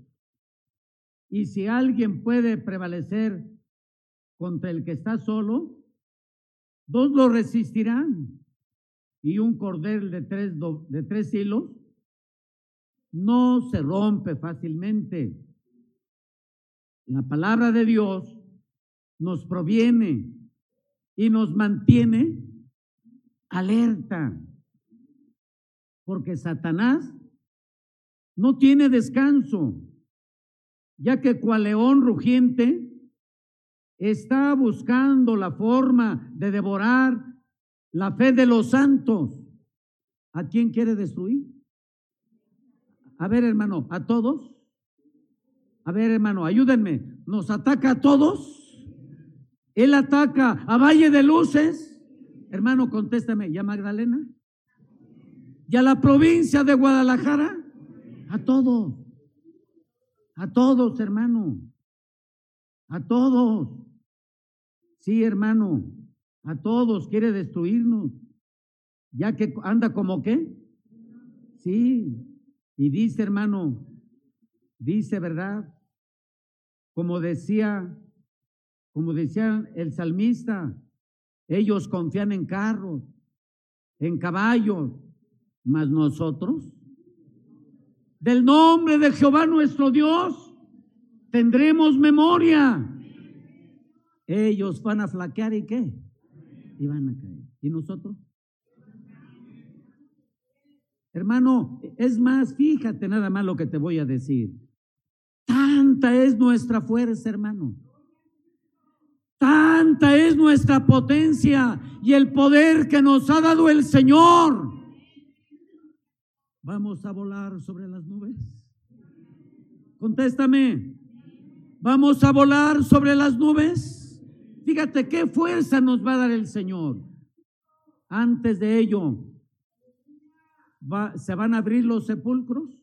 y si alguien puede prevalecer contra el que está solo, dos lo resistirán. Y un cordel de tres, de tres hilos no se rompe fácilmente. La palabra de Dios nos proviene y nos mantiene alerta, porque Satanás no tiene descanso, ya que cual león rugiente está buscando la forma de devorar la fe de los santos. ¿A quién quiere destruir? A ver, hermano, ¿a todos? A ver, hermano, ayúdenme. ¿Nos ataca a todos? Él ataca a Valle de Luces. Hermano, contéstame, ¿ya Magdalena? ¿Y a la provincia de Guadalajara? A todos. A todos, hermano. A todos. Sí, hermano. A todos quiere destruirnos. Ya que anda como qué? Sí. Y dice, hermano, dice, ¿verdad? Como decía, como decía el salmista, ellos confían en carros, en caballos, mas nosotros, del nombre de Jehová nuestro Dios, tendremos memoria. Ellos van a flaquear y qué? Y van a caer. ¿Y nosotros? Hermano, es más, fíjate nada más lo que te voy a decir. Tanta es nuestra fuerza, hermano. Tanta es nuestra potencia y el poder que nos ha dado el Señor. Vamos a volar sobre las nubes. Contéstame. Vamos a volar sobre las nubes. Fíjate qué fuerza nos va a dar el Señor. Antes de ello, ¿se van a abrir los sepulcros?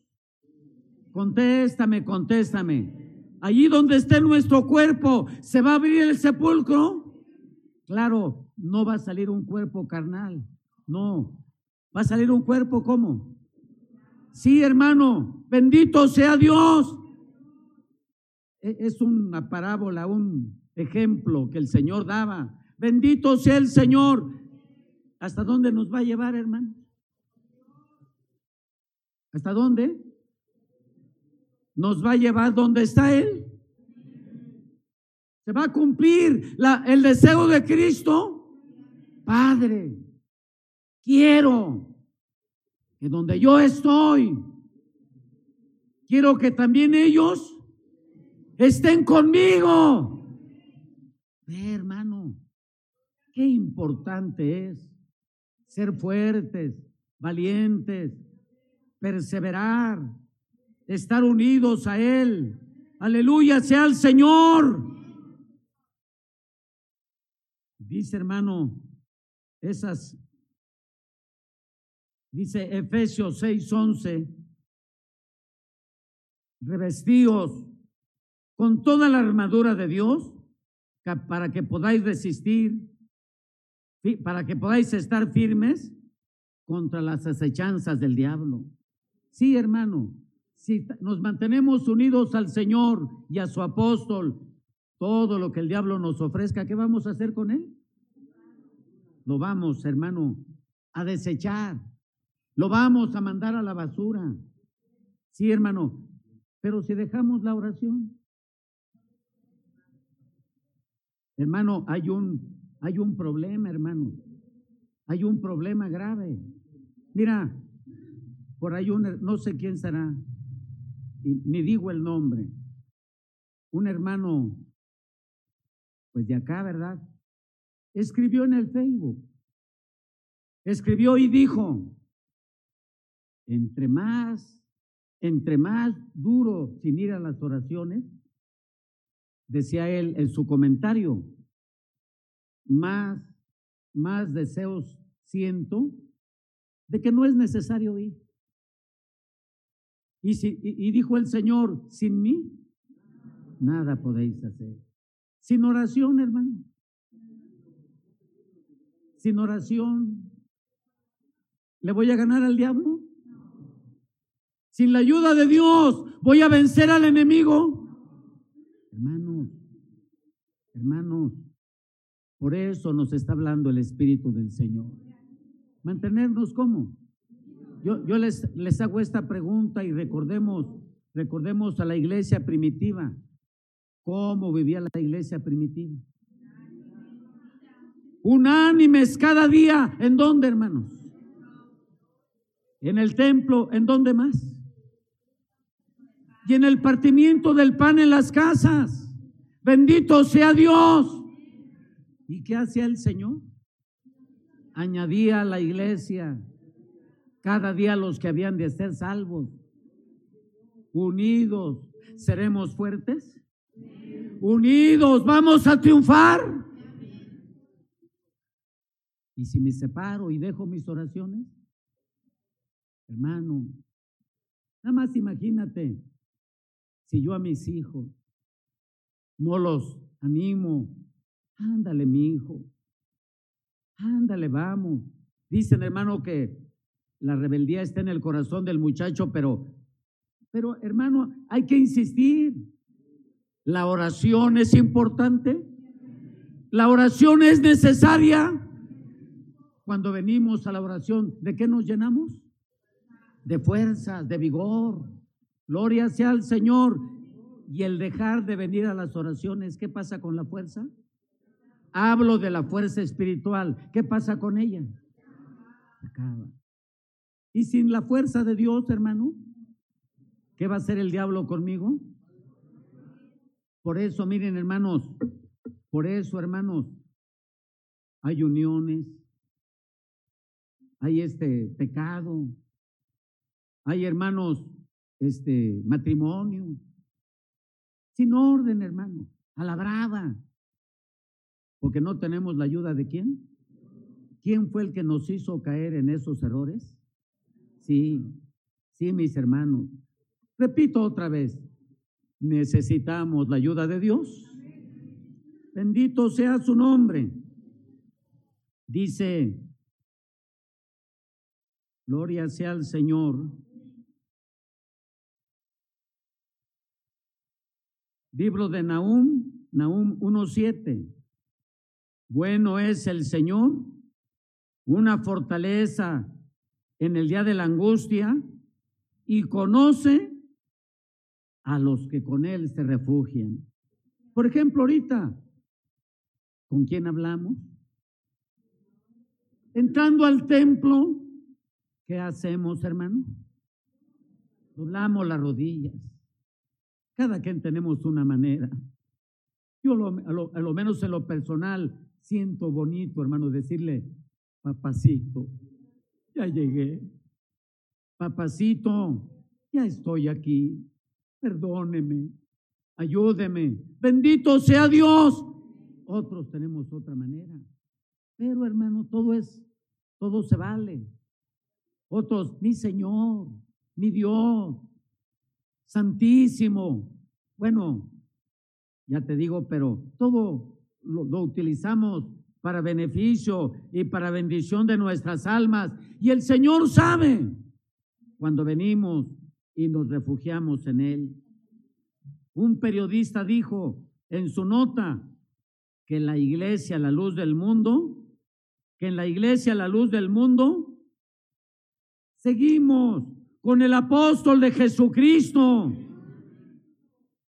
Contéstame, contéstame. Allí donde esté nuestro cuerpo, ¿se va a abrir el sepulcro? Claro, no va a salir un cuerpo carnal. No. Va a salir un cuerpo como Sí, hermano, bendito sea Dios. E, es una parábola, un ejemplo que el Señor daba. Bendito sea el Señor. ¿Hasta dónde nos va a llevar, hermano? ¿Hasta dónde? Nos va a llevar donde está Él. Se va a cumplir el deseo de Cristo. Padre, quiero que donde yo estoy, quiero que también ellos estén conmigo. Ve, hermano, qué importante es ser fuertes, valientes, perseverar, estar unidos a Él. Aleluya sea el Señor. Dice hermano, esas Dice Efesios 6:11, revestíos con toda la armadura de Dios para que podáis resistir, para que podáis estar firmes contra las acechanzas del diablo. Sí, hermano, si nos mantenemos unidos al Señor y a su apóstol, todo lo que el diablo nos ofrezca, ¿qué vamos a hacer con él? Lo vamos, hermano, a desechar. Lo vamos a mandar a la basura. Sí, hermano. Pero si dejamos la oración. Hermano, hay un, hay un problema, hermano. Hay un problema grave. Mira, por ahí un, no sé quién será, ni digo el nombre. Un hermano, pues de acá, ¿verdad? Escribió en el Facebook. Escribió y dijo, entre más, entre más duro sin ir a las oraciones, decía él en su comentario, más, más deseos siento de que no es necesario ir. Y, si, y, dijo el Señor, sin mí, nada podéis hacer. Sin oración, hermano. Sin oración. ¿Le voy a ganar al diablo? Sin la ayuda de Dios, ¿voy a vencer al enemigo? Hermanos, hermanos, por eso nos está hablando el Espíritu del Señor. Mantenernos como. Yo, yo les, les hago esta pregunta y recordemos, recordemos a la iglesia primitiva. ¿Cómo vivía la iglesia primitiva? Unánimes cada día. ¿En dónde, hermanos? En el templo. ¿En dónde más? y en el partimiento del pan en las casas. Bendito sea Dios. ¿Y qué hacía el Señor? Añadía a la iglesia cada día los que habían de ser salvos. unidos, seremos fuertes. Unidos, vamos a triunfar. Y si me separo y dejo mis oraciones, hermano, nada más imagínate si yo a mis hijos no los animo, ándale mi hijo, ándale, vamos. Dicen hermano que la rebeldía está en el corazón del muchacho, pero, pero hermano, hay que insistir. La oración es importante. La oración es necesaria. Cuando venimos a la oración, ¿de qué nos llenamos? De fuerzas, de vigor. Gloria sea al Señor. Y el dejar de venir a las oraciones, ¿qué pasa con la fuerza? Hablo de la fuerza espiritual. ¿Qué pasa con ella? Acaba. Y sin la fuerza de Dios, hermano, ¿qué va a hacer el diablo conmigo? Por eso, miren, hermanos, por eso, hermanos, hay uniones, hay este pecado, hay hermanos, este matrimonio, sin orden, hermano, a la brava, porque no tenemos la ayuda de quién. ¿Quién fue el que nos hizo caer en esos errores? Sí, sí, mis hermanos. Repito otra vez, necesitamos la ayuda de Dios. Bendito sea su nombre. Dice Gloria sea al Señor. Libro de Nahum, Nahum 1.7. Bueno es el Señor, una fortaleza en el día de la angustia y conoce a los que con Él se refugian. Por ejemplo, ahorita, ¿con quién hablamos? Entrando al templo, ¿Qué hacemos, hermano? Doblamos las rodillas. Cada quien tenemos una manera. Yo a, lo, menos en lo personal siento bonito, hermano, decirle, papacito, ya llegué. Papacito, ya estoy aquí. Perdóneme, ayúdeme. Bendito sea Dios. Otros tenemos otra manera. Pero hermano, todo es, todo se vale. Otros, mi Señor, mi Dios, santísimo. Bueno, ya te digo, pero todo lo, utilizamos para beneficio y para bendición de nuestras almas. Y el Señor sabe cuando venimos y nos refugiamos en Él. Un periodista dijo en su nota que la iglesia, la luz del mundo, que en la iglesia, la luz del mundo, Seguimos con el apóstol de Jesucristo.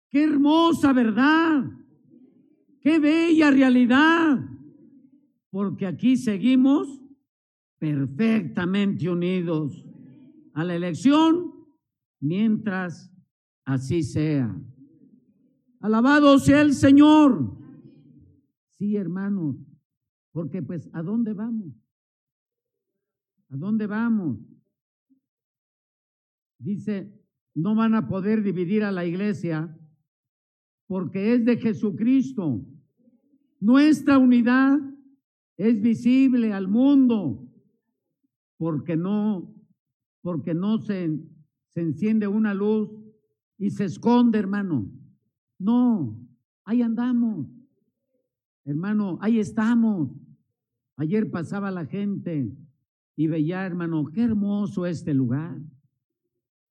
Qué hermosa verdad. Qué bella realidad. Porque aquí seguimos perfectamente unidos a la elección mientras así sea. Alabado sea el Señor. Sí, hermanos, porque pues ¿a dónde vamos? ¿A dónde vamos? Dice, no van a poder dividir a la iglesia porque es de Jesucristo. Nuestra unidad es visible al mundo porque no, porque no se, se enciende una luz y se esconde, hermano. No, ahí andamos. Hermano, ahí estamos. Ayer pasaba la gente y veía, hermano, qué hermoso este lugar.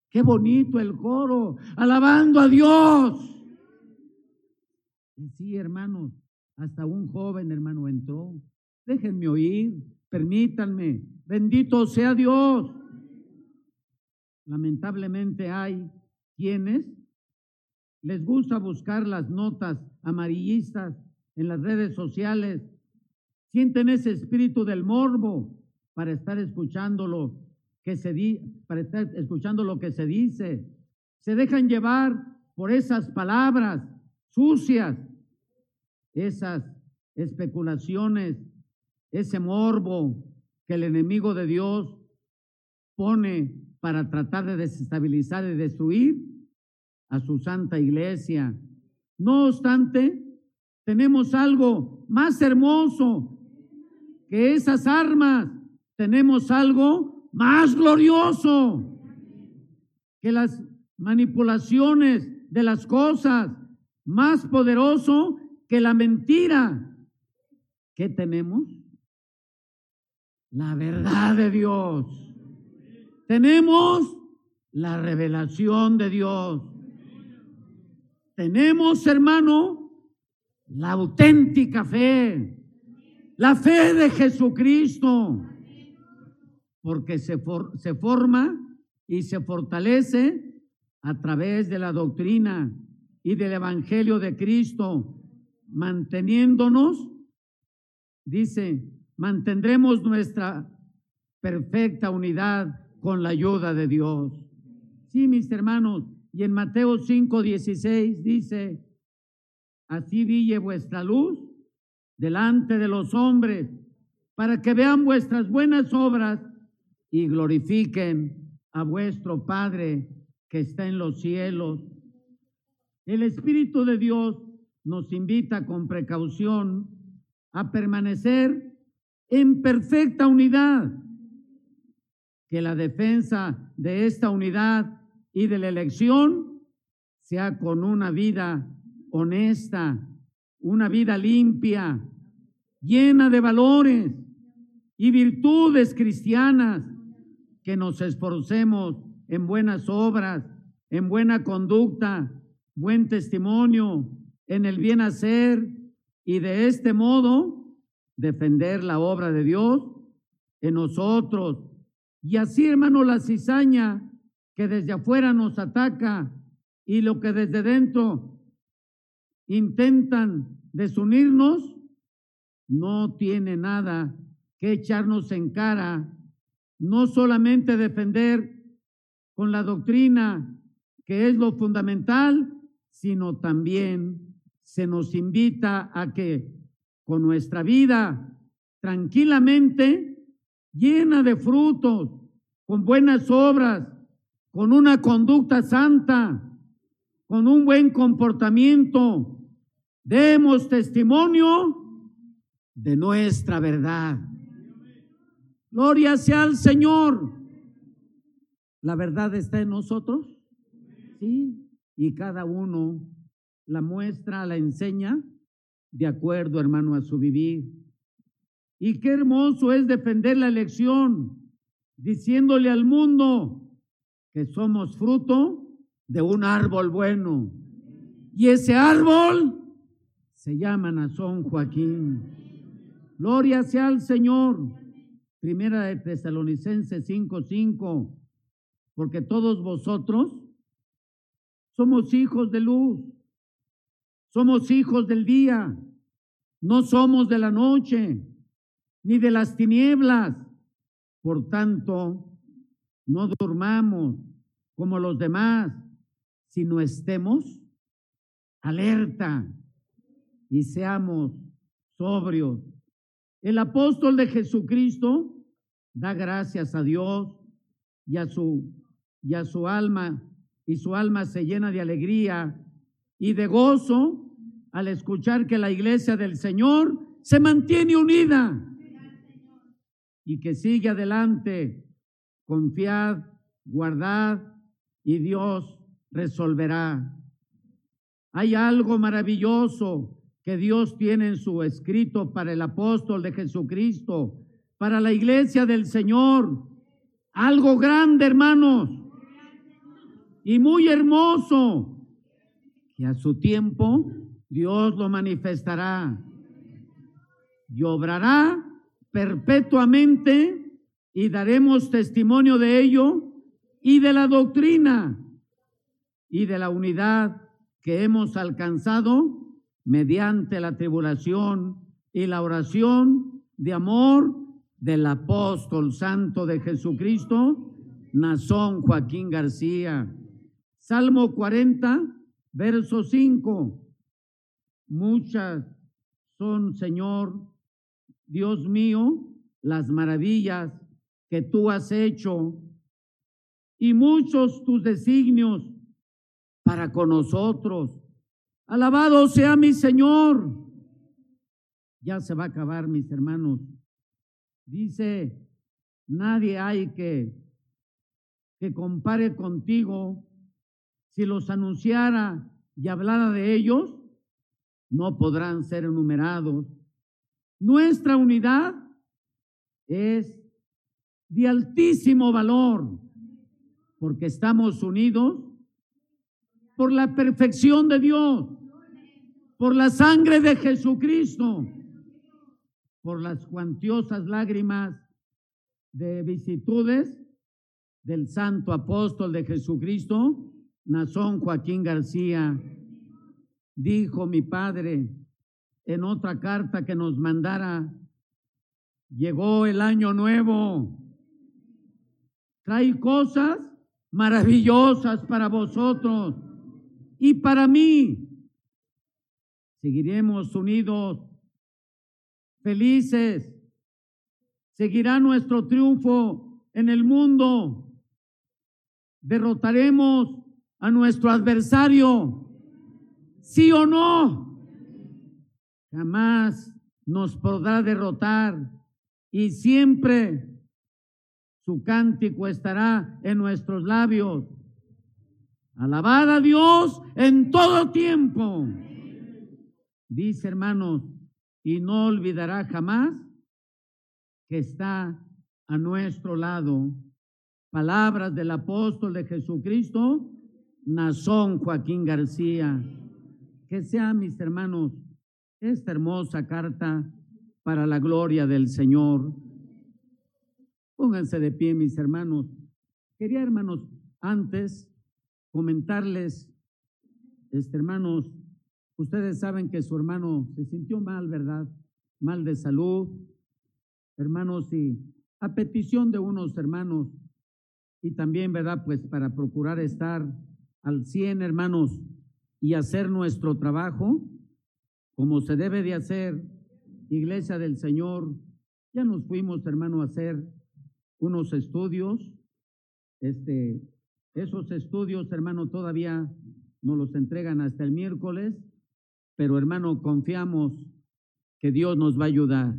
Qué bonito el coro, alabando a Dios. sí, hermanos, hasta un joven hermano entró. Déjenme oír, permítanme. Bendito sea Dios. Lamentablemente hay quienes les gusta buscar las notas amarillistas en las redes sociales. Sienten ese espíritu del morbo para estar escuchándolo que se di, para estar escuchando lo que se dice. Se dejan llevar por esas palabras sucias, esas especulaciones, ese morbo que el enemigo de Dios pone para tratar de desestabilizar y destruir a su santa iglesia. No obstante, tenemos algo más hermoso que esas armas. Tenemos algo más glorioso que las manipulaciones de las cosas, más poderoso que la mentira. ¿Qué tenemos? La verdad de Dios. Tenemos la revelación de Dios. Tenemos, hermano, la auténtica fe, la fe de Jesucristo, porque se, se forma y se fortalece a través de la doctrina y del Evangelio de Cristo, manteniéndonos, dice, mantendremos nuestra perfecta unidad con la ayuda de Dios. Sí, mis hermanos, y en Mateo 5, 16 dice, así brille vuestra luz delante de los hombres, para que vean vuestras buenas obras y glorifiquen a vuestro Padre que está en los cielos. El Espíritu de Dios nos invita con precaución a permanecer en perfecta unidad. Que la defensa de esta unidad y de la elección sea con una vida honesta, una vida limpia, llena de valores y virtudes cristianas, que nos esforcemos en buenas obras, en buena conducta, buen testimonio, en el bien hacer y de este modo defender la obra de Dios en nosotros. Y así, hermano, la cizaña que desde afuera nos ataca y lo que desde dentro intentan desunirnos, no tiene nada que echarnos en cara, no solamente defender con la doctrina, que es lo fundamental, sino también se nos invita a que con nuestra vida tranquilamente, llena de frutos, con buenas obras, con una conducta santa, con un buen comportamiento, demos testimonio de nuestra verdad. Gloria sea al Señor. La verdad está en nosotros, ¿sí? Y cada uno la muestra, la enseña de acuerdo, hermano, a su vivir. Y qué hermoso es defender la elección, diciéndole al mundo que somos fruto de un árbol bueno. Y ese árbol se llama Nazón Joaquín. Gloria sea al Señor. Primera de Tesalonicenses 5:5 porque todos vosotros somos hijos de luz, somos hijos del día, no somos de la noche, ni de las tinieblas. Por tanto, no durmamos como los demás, sino estemos alerta y seamos sobrios. El apóstol de Jesucristo da gracias a Dios y a su y a su alma, y su alma se llena de alegría y de gozo al escuchar que la iglesia del Señor se mantiene unida y que sigue adelante. Confiad, guardad y Dios resolverá. Hay algo maravilloso que Dios tiene en su escrito para el apóstol de Jesucristo, para la iglesia del Señor. Algo grande, hermanos y muy hermoso, que a su tiempo Dios lo manifestará y obrará perpetuamente y daremos testimonio de ello y de la doctrina y de la unidad que hemos alcanzado mediante la tribulación y la oración de amor del apóstol santo de Jesucristo, Nazón Joaquín García. Salmo 40, verso 5. Muchas son, Señor, Dios mío, las maravillas que tú has hecho y muchos tus designios para con nosotros. Alabado sea mi Señor. Ya se va a acabar, mis hermanos. Dice, nadie hay que, que compare contigo. Si los anunciara y hablara de ellos, no podrán ser enumerados. Nuestra unidad es de altísimo valor, porque estamos unidos por la perfección de Dios, por la sangre de Jesucristo, por las cuantiosas lágrimas de vicitudes del santo apóstol de Jesucristo, Nazón Joaquín García. Dijo mi padre en otra carta que nos mandara, llegó el año nuevo, trae cosas maravillosas para vosotros y para mí. Seguiremos unidos, felices. Seguirá nuestro triunfo en el mundo. Derrotaremos a nuestro adversario, sí o no. Jamás nos podrá derrotar y siempre su cántico estará en nuestros labios. Alabad a Dios en todo tiempo. Dice hermanos, y no olvidará jamás que está a nuestro lado. Palabras del apóstol de Jesucristo, Nazón Joaquín García. Que sea, mis hermanos, esta hermosa carta para la gloria del Señor. Pónganse de pie, mis hermanos. Quería, hermanos, antes comentarles, este, hermanos, ustedes saben que su hermano se sintió mal, ¿verdad? Mal de salud. Hermanos, y a petición de unos hermanos, y también, ¿verdad? Pues para procurar estar al 100, hermanos, y hacer nuestro trabajo como se debe de hacer, iglesia del Señor. Ya nos fuimos, hermano, a hacer unos estudios. Este, esos estudios, hermano, todavía nos los entregan hasta el miércoles, pero hermano, confiamos que Dios nos va a ayudar.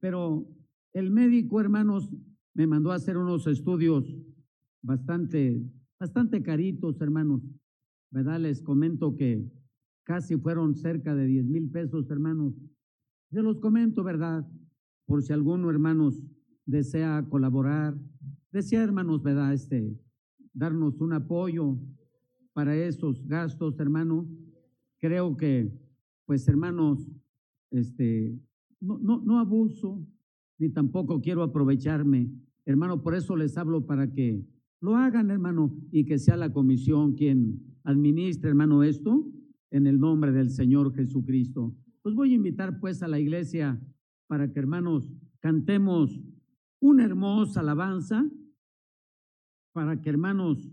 Pero el médico, hermanos, me mandó a hacer unos estudios bastante, bastante caritos, hermanos. ¿Verdad? Les comento que casi fueron cerca de 10 mil pesos, hermanos. Se los comento, ¿verdad? Por si alguno, hermanos, desea colaborar, desea, hermanos, ¿verdad? Este, darnos un apoyo para esos gastos, hermano. Creo que, pues, hermanos, este, no, no, no abuso, ni tampoco quiero aprovecharme. Hermano, por eso les hablo para que lo hagan, hermano, y que sea la comisión quien administre, hermano, esto en el nombre del Señor Jesucristo. Los voy a invitar pues a la iglesia para que hermanos cantemos una hermosa alabanza, para que hermanos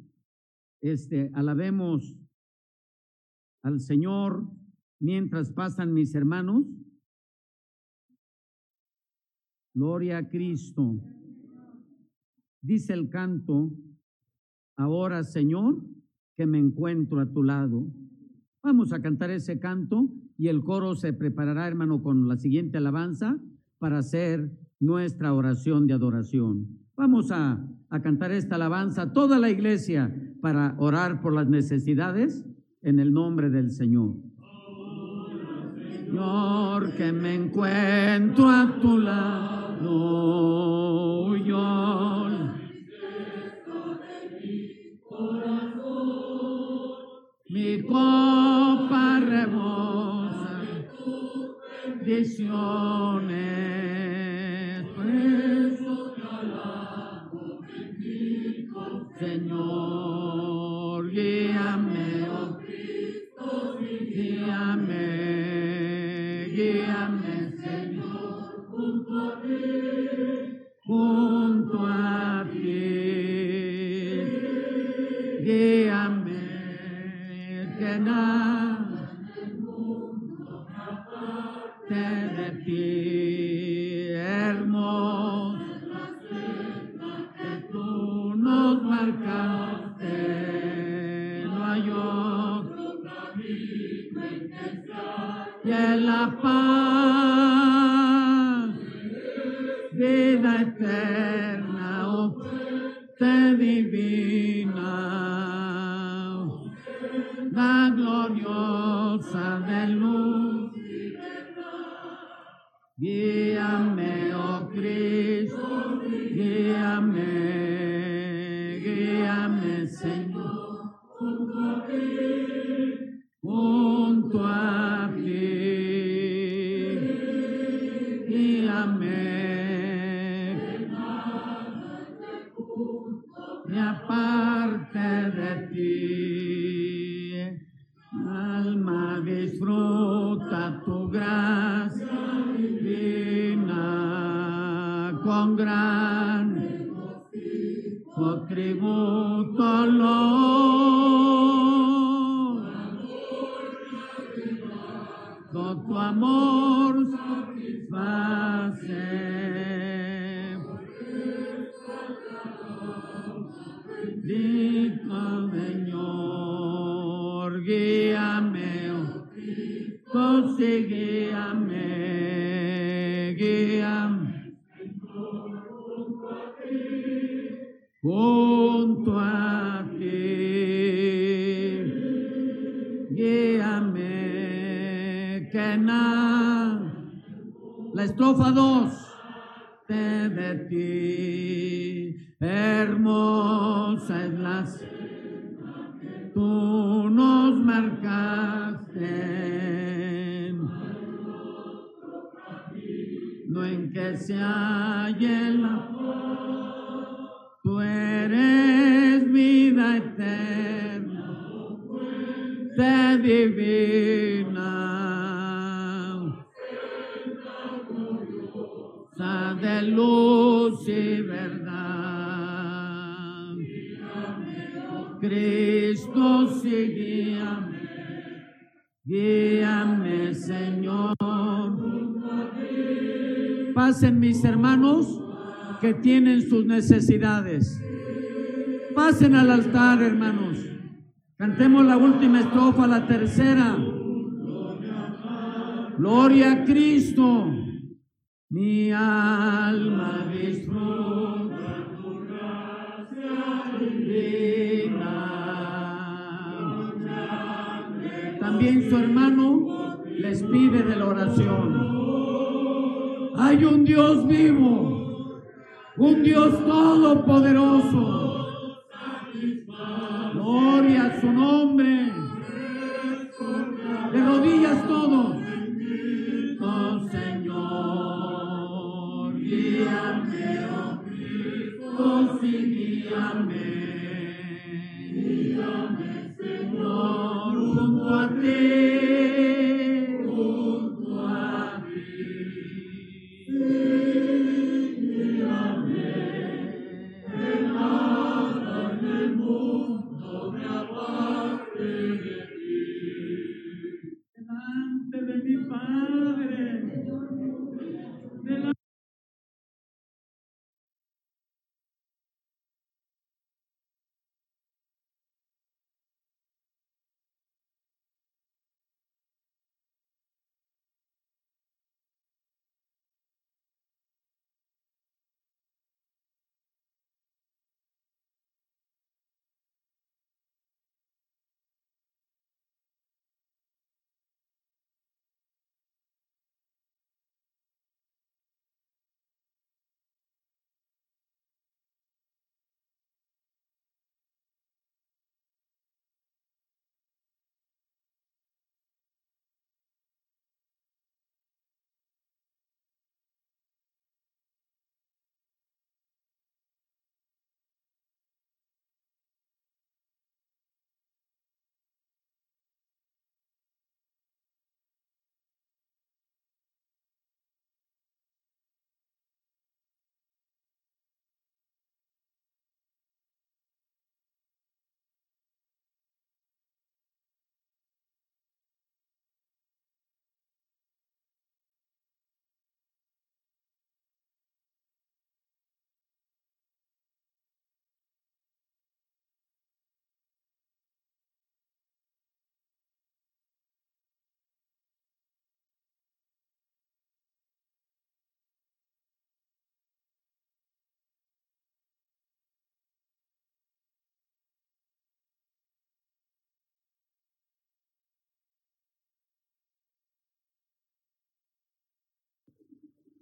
este, alabemos al Señor mientras pasan mis hermanos. Gloria a Cristo. Dice el canto, ahora Señor, que me encuentro a tu lado. Vamos a cantar ese canto y el coro se preparará, hermano, con la siguiente alabanza para hacer nuestra oración de adoración. Vamos a, a cantar esta alabanza, toda la iglesia, para orar por las necesidades en el nombre del Señor. Señor, que me encuentro a tu lado, yo mi copa rebosa bendiciones. Pues, Señor, eterna. Oh. Pasen al altar, hermanos. Cantemos la última estrofa, la tercera. Gloria a Cristo. Mi alma disfruta tu gracia divina. También su hermano les pide de la oración. Hay un Dios vivo un Dios todopoderoso. Gloria a su nombre. De rodillas todos. Oh, Señor, guíame, oh Cristo, guíame.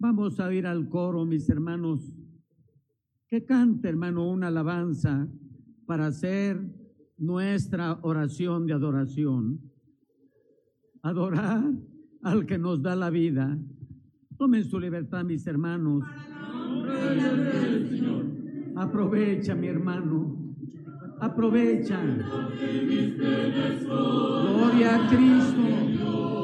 Vamos a ir al coro, mis hermanos. Que cante, hermano, una alabanza para hacer nuestra oración de adoración. Adorar al que nos da la vida. Tomen su libertad, mis hermanos. Aprovecha, mi hermano. Aprovecha. Gloria a Cristo.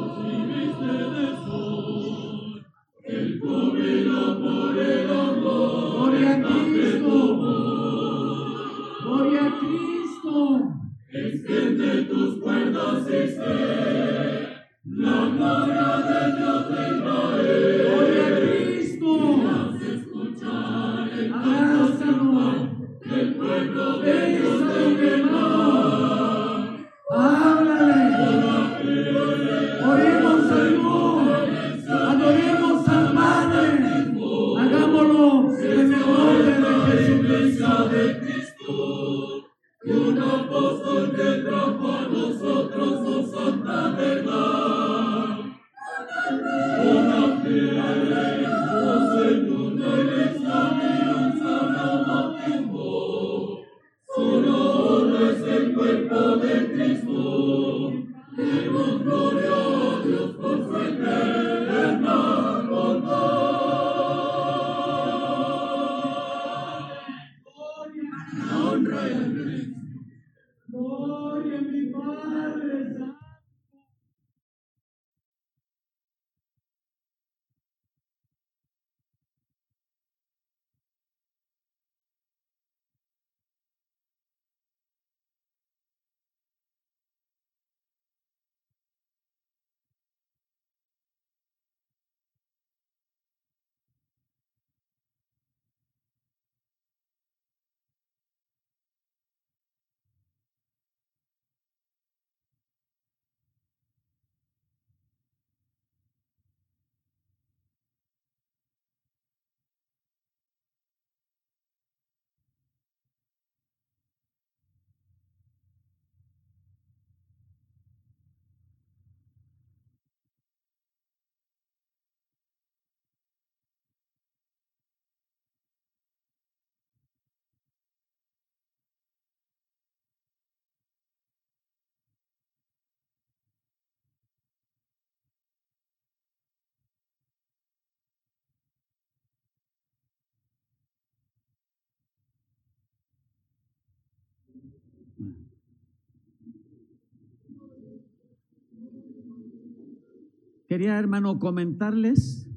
Quería, hermano, comentarles,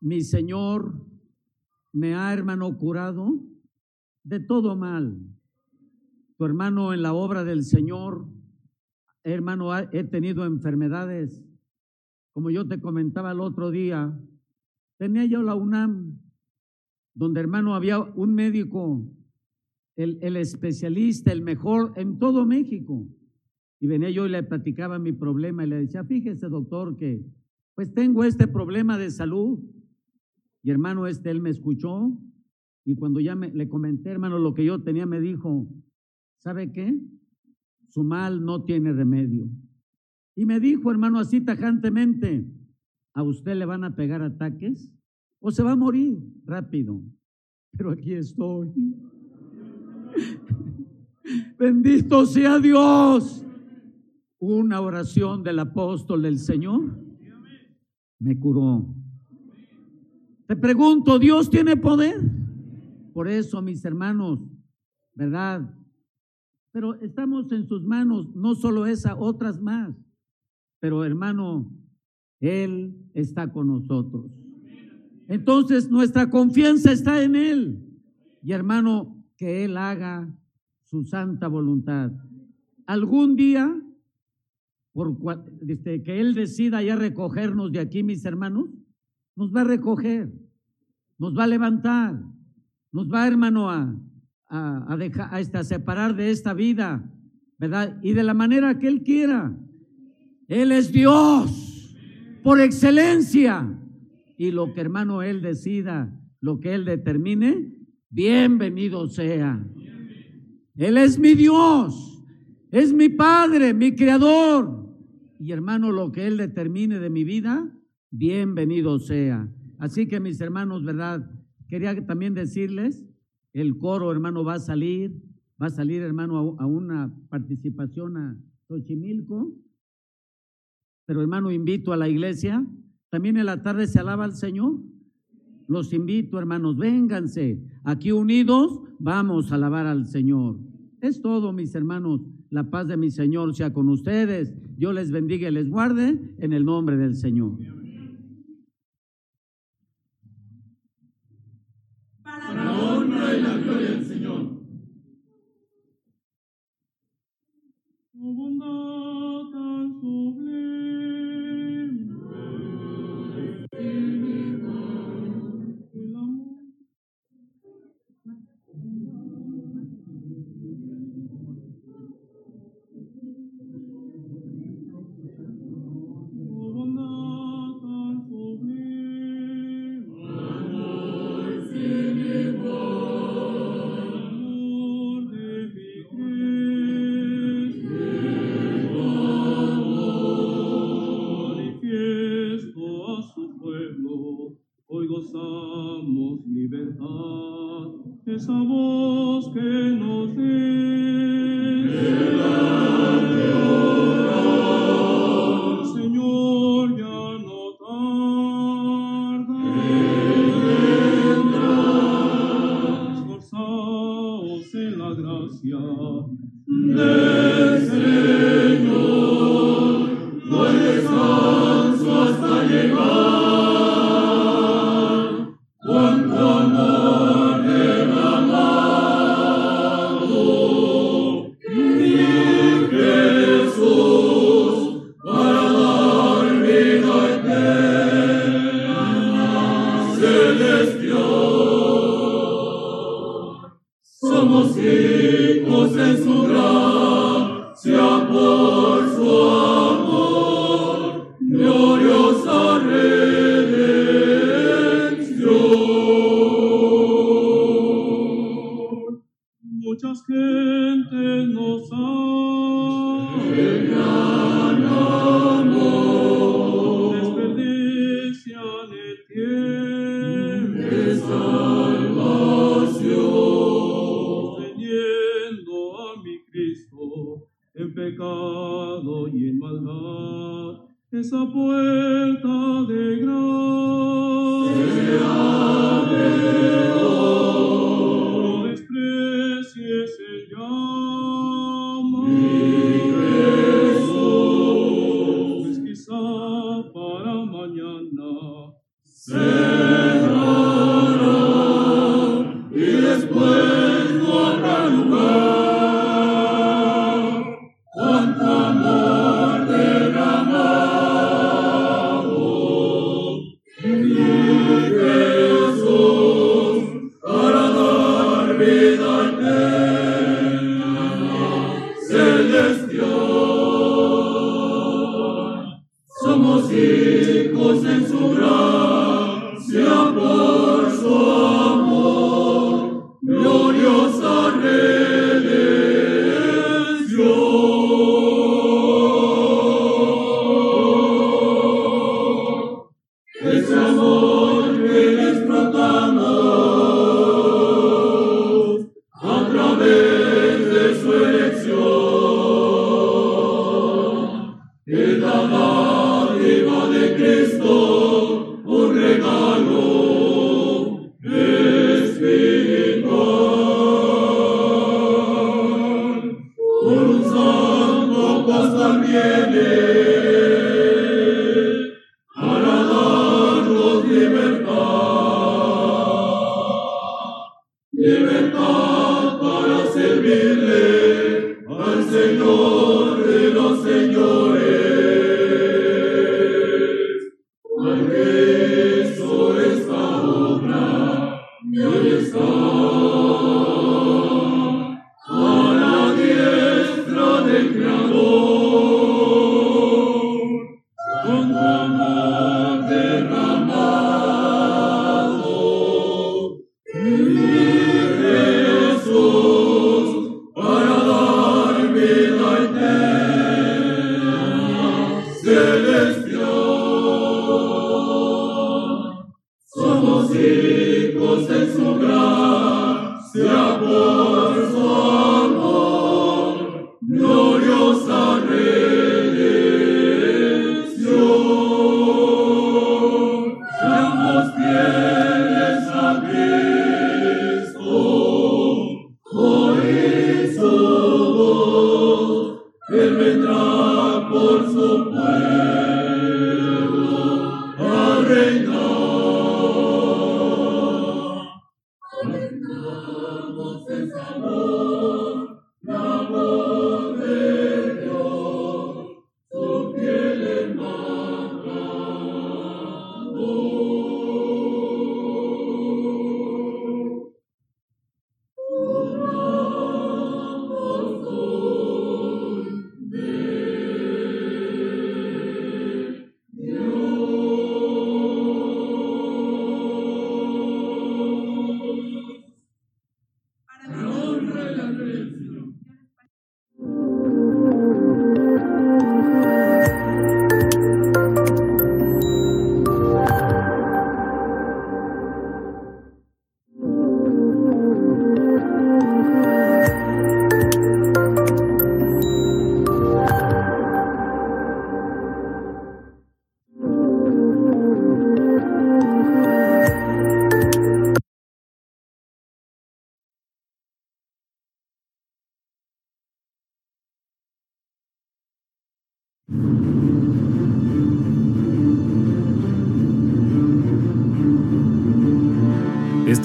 mi Señor me ha, hermano, curado de todo mal. Tu hermano en la obra del Señor, hermano, he tenido enfermedades. Como yo te comentaba el otro día, tenía yo la UNAM, donde, hermano, había un médico, el, el especialista, el mejor en todo México. Y venía yo y le platicaba mi problema y le decía, fíjese doctor que pues tengo este problema de salud. Y hermano, este, él me escuchó y cuando ya me, le comenté, hermano, lo que yo tenía, me dijo, ¿sabe qué? Su mal no tiene remedio. Y me dijo, hermano, así tajantemente, ¿a usted le van a pegar ataques o se va a morir rápido? Pero aquí estoy. Bendito sea Dios una oración del apóstol del Señor me curó. Te pregunto, ¿Dios tiene poder? Por eso, mis hermanos, ¿verdad? Pero estamos en sus manos, no solo esa, otras más. Pero hermano, Él está con nosotros. Entonces, nuestra confianza está en Él. Y hermano, que Él haga su santa voluntad. Algún día por este, que Él decida ya recogernos de aquí, mis hermanos, nos va a recoger, nos va a levantar, nos va, hermano, a, a, a dejar, a, esta- a separar de esta vida, ¿verdad? Y de la manera que Él quiera. Él es Dios por excelencia. Y lo que, hermano, Él decida, lo que Él determine, bienvenido sea. Él es mi Dios, es mi Padre, mi Creador. Y hermano, lo que Él determine de mi vida, bienvenido sea. Así que mis hermanos, ¿verdad? Quería también decirles, el coro, hermano, va a salir, va a salir, hermano, a, una participación a Xochimilco. Pero, hermano, invito a la iglesia. También en la tarde se alaba al Señor. Los invito, hermanos, vénganse. Aquí unidos vamos a alabar al Señor. Es todo, mis hermanos. La paz de mi Señor sea con ustedes. Dios les bendiga y les guarde en el nombre del Señor.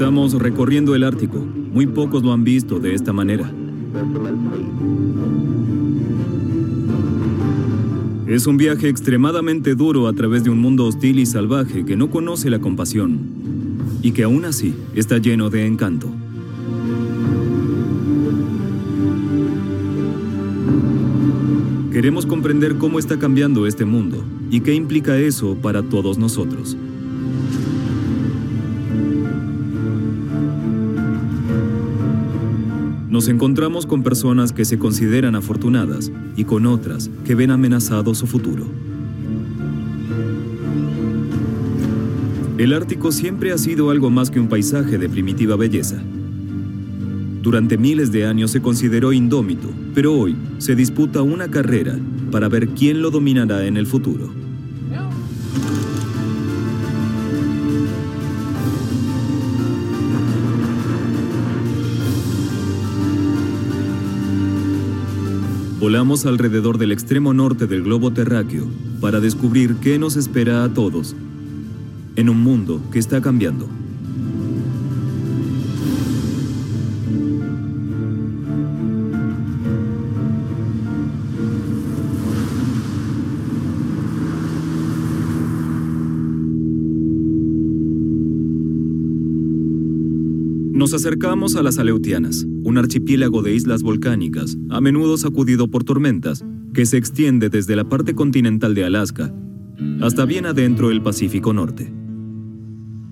Estamos recorriendo el Ártico. Muy pocos lo han visto de esta manera. Es un viaje extremadamente duro a través de un mundo hostil y salvaje que no conoce la compasión y que aún así está lleno de encanto. Queremos comprender cómo está cambiando este mundo y qué implica eso para todos nosotros. Nos encontramos con personas que se consideran afortunadas y con otras que ven amenazado su futuro. El Ártico siempre ha sido algo más que un paisaje de primitiva belleza. Durante miles de años se consideró indómito, pero hoy se disputa una carrera para ver quién lo dominará en el futuro. Volamos alrededor del extremo norte del globo terráqueo para descubrir qué nos espera a todos en un mundo que está cambiando. Nos acercamos a las Aleutianas, un archipiélago de islas volcánicas, a menudo sacudido por tormentas, que se extiende desde la parte continental de Alaska hasta bien adentro del Pacífico Norte.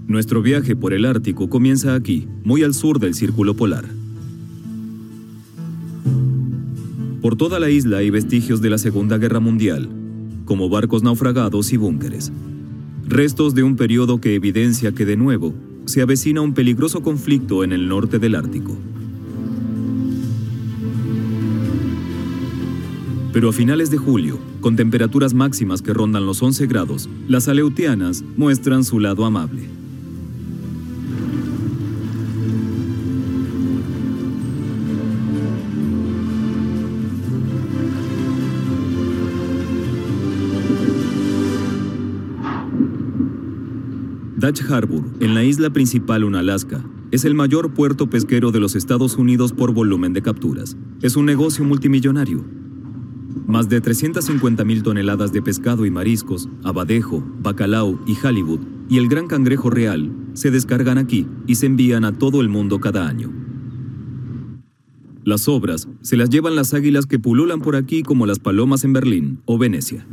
Nuestro viaje por el Ártico comienza aquí, muy al sur del Círculo Polar. Por toda la isla hay vestigios de la Segunda Guerra Mundial, como barcos naufragados y búnkeres. Restos de un periodo que evidencia que de nuevo se avecina un peligroso conflicto en el norte del Ártico. Pero a finales de julio, con temperaturas máximas que rondan los 11 grados, las aleutianas muestran su lado amable. Dutch Harbor, en la isla principal Unalaska, es el mayor puerto pesquero de los Estados Unidos por volumen de capturas. Es un negocio multimillonario. Más de 350 mil toneladas de pescado y mariscos, abadejo, bacalao y Hollywood y el gran cangrejo real se descargan aquí y se envían a todo el mundo cada año. Las obras se las llevan las águilas que pululan por aquí como las palomas en Berlín o Venecia.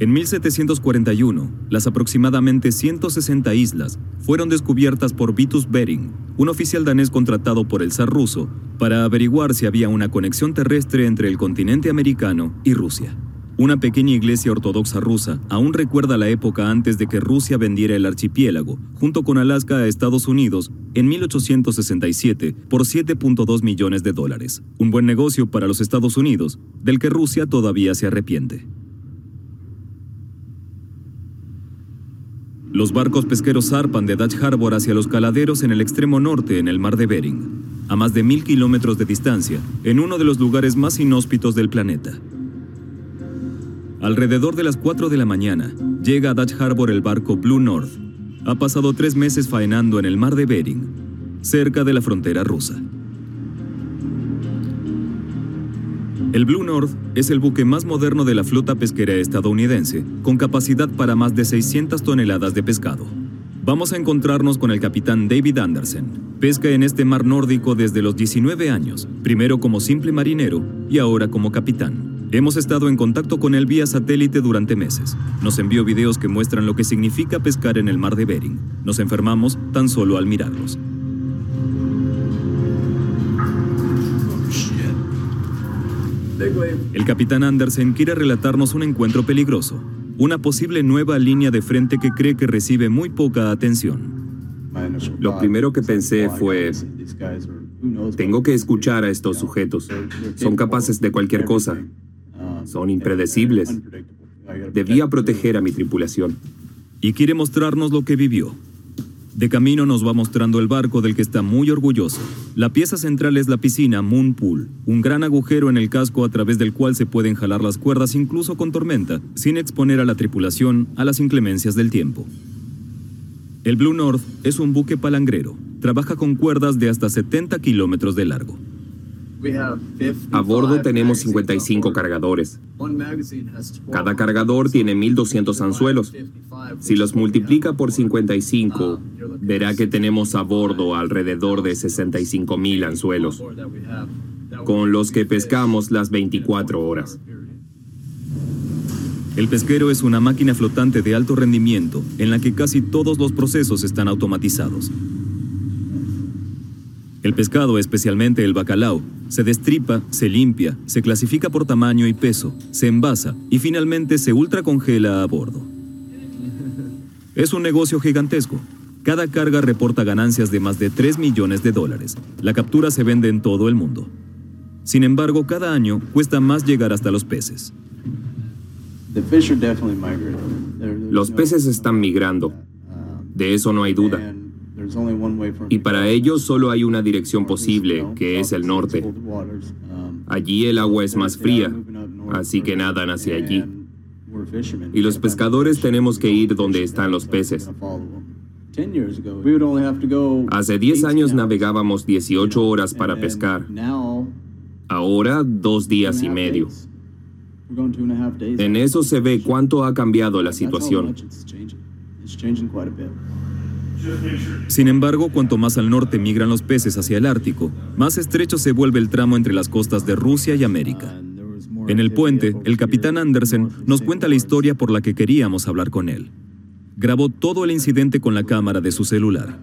En 1741, las aproximadamente 160 islas fueron descubiertas por Vitus Bering, un oficial danés contratado por el zar ruso para averiguar si había una conexión terrestre entre el continente americano y Rusia. Una pequeña iglesia ortodoxa rusa aún recuerda la época antes de que Rusia vendiera el archipiélago, junto con Alaska a Estados Unidos, en 1867 por 7.2 millones de dólares. Un buen negocio para los Estados Unidos, del que Rusia todavía se arrepiente. Los barcos pesqueros zarpan de Dutch Harbor hacia los caladeros en el extremo norte en el mar de Bering, a más de mil kilómetros de distancia, en uno de los lugares más inhóspitos del planeta. Alrededor de las 4 de la mañana, llega a Dutch Harbor el barco Blue North. Ha pasado tres meses faenando en el mar de Bering, cerca de la frontera rusa. El Blue North es el buque más moderno de la flota pesquera estadounidense, con capacidad para más de 600 toneladas de pescado. Vamos a encontrarnos con el capitán David Anderson. Pesca en este mar nórdico desde los 19 años, primero como simple marinero y ahora como capitán. Hemos estado en contacto con él vía satélite durante meses. Nos envió videos que muestran lo que significa pescar en el mar de Bering. Nos enfermamos tan solo al mirarlos. El capitán Andersen quiere relatarnos un encuentro peligroso, una posible nueva línea de frente que cree que recibe muy poca atención. Lo primero que pensé fue, tengo que escuchar a estos sujetos. Son capaces de cualquier cosa. Son impredecibles. Debía proteger a mi tripulación. Y quiere mostrarnos lo que vivió. De camino nos va mostrando el barco del que está muy orgulloso. La pieza central es la piscina Moon Pool, un gran agujero en el casco a través del cual se pueden jalar las cuerdas incluso con tormenta, sin exponer a la tripulación a las inclemencias del tiempo. El Blue North es un buque palangrero. Trabaja con cuerdas de hasta 70 kilómetros de largo. A bordo tenemos 55 cargadores. Cada cargador tiene 1200 anzuelos. Si los multiplica por 55, verá que tenemos a bordo alrededor de 65.000 anzuelos, con los que pescamos las 24 horas. El pesquero es una máquina flotante de alto rendimiento en la que casi todos los procesos están automatizados. El pescado, especialmente el bacalao, se destripa, se limpia, se clasifica por tamaño y peso, se envasa y finalmente se ultracongela a bordo. Es un negocio gigantesco. Cada carga reporta ganancias de más de 3 millones de dólares. La captura se vende en todo el mundo. Sin embargo, cada año cuesta más llegar hasta los peces. Los peces están migrando. De eso no hay duda. Y para ellos solo hay una dirección posible, que es el norte. Allí el agua es más fría, así que nadan hacia allí. Y los pescadores tenemos que ir donde están los peces. Hace 10 años navegábamos 18 horas para pescar. Ahora dos días y medio. En eso se ve cuánto ha cambiado la situación. Sin embargo, cuanto más al norte migran los peces hacia el Ártico, más estrecho se vuelve el tramo entre las costas de Rusia y América. En el puente, el capitán Andersen nos cuenta la historia por la que queríamos hablar con él. Grabó todo el incidente con la cámara de su celular.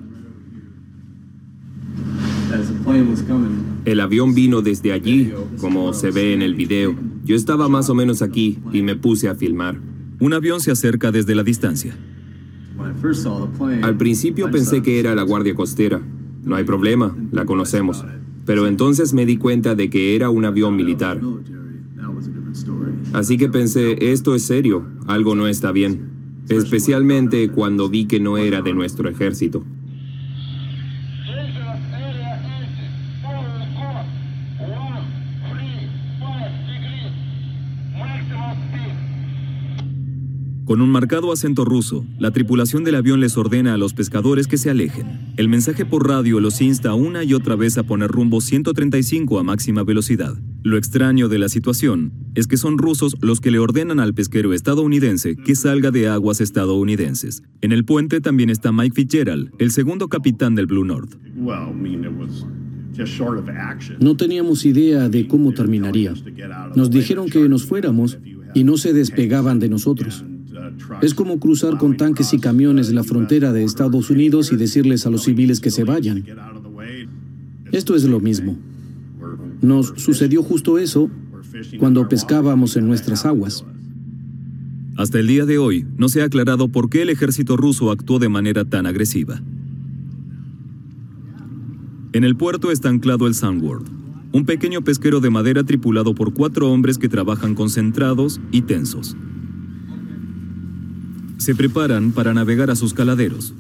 El avión vino desde allí, como se ve en el video. Yo estaba más o menos aquí y me puse a filmar. Un avión se acerca desde la distancia. Al principio pensé que era la Guardia Costera. No hay problema, la conocemos. Pero entonces me di cuenta de que era un avión militar. Así que pensé, esto es serio, algo no está bien. Especialmente cuando vi que no era de nuestro ejército. Con un marcado acento ruso, la tripulación del avión les ordena a los pescadores que se alejen. El mensaje por radio los insta una y otra vez a poner rumbo 135 a máxima velocidad. Lo extraño de la situación es que son rusos los que le ordenan al pesquero estadounidense que salga de aguas estadounidenses. En el puente también está Mike Fitzgerald, el segundo capitán del Blue North. No teníamos idea de cómo terminaría. Nos dijeron que nos fuéramos y no se despegaban de nosotros. Es como cruzar con tanques y camiones la frontera de Estados Unidos y decirles a los civiles que se vayan. Esto es lo mismo. Nos sucedió justo eso cuando pescábamos en nuestras aguas. Hasta el día de hoy no se ha aclarado por qué el ejército ruso actuó de manera tan agresiva. En el puerto está anclado el Sunward, un pequeño pesquero de madera tripulado por cuatro hombres que trabajan concentrados y tensos. Se preparan para navegar a sus caladeros.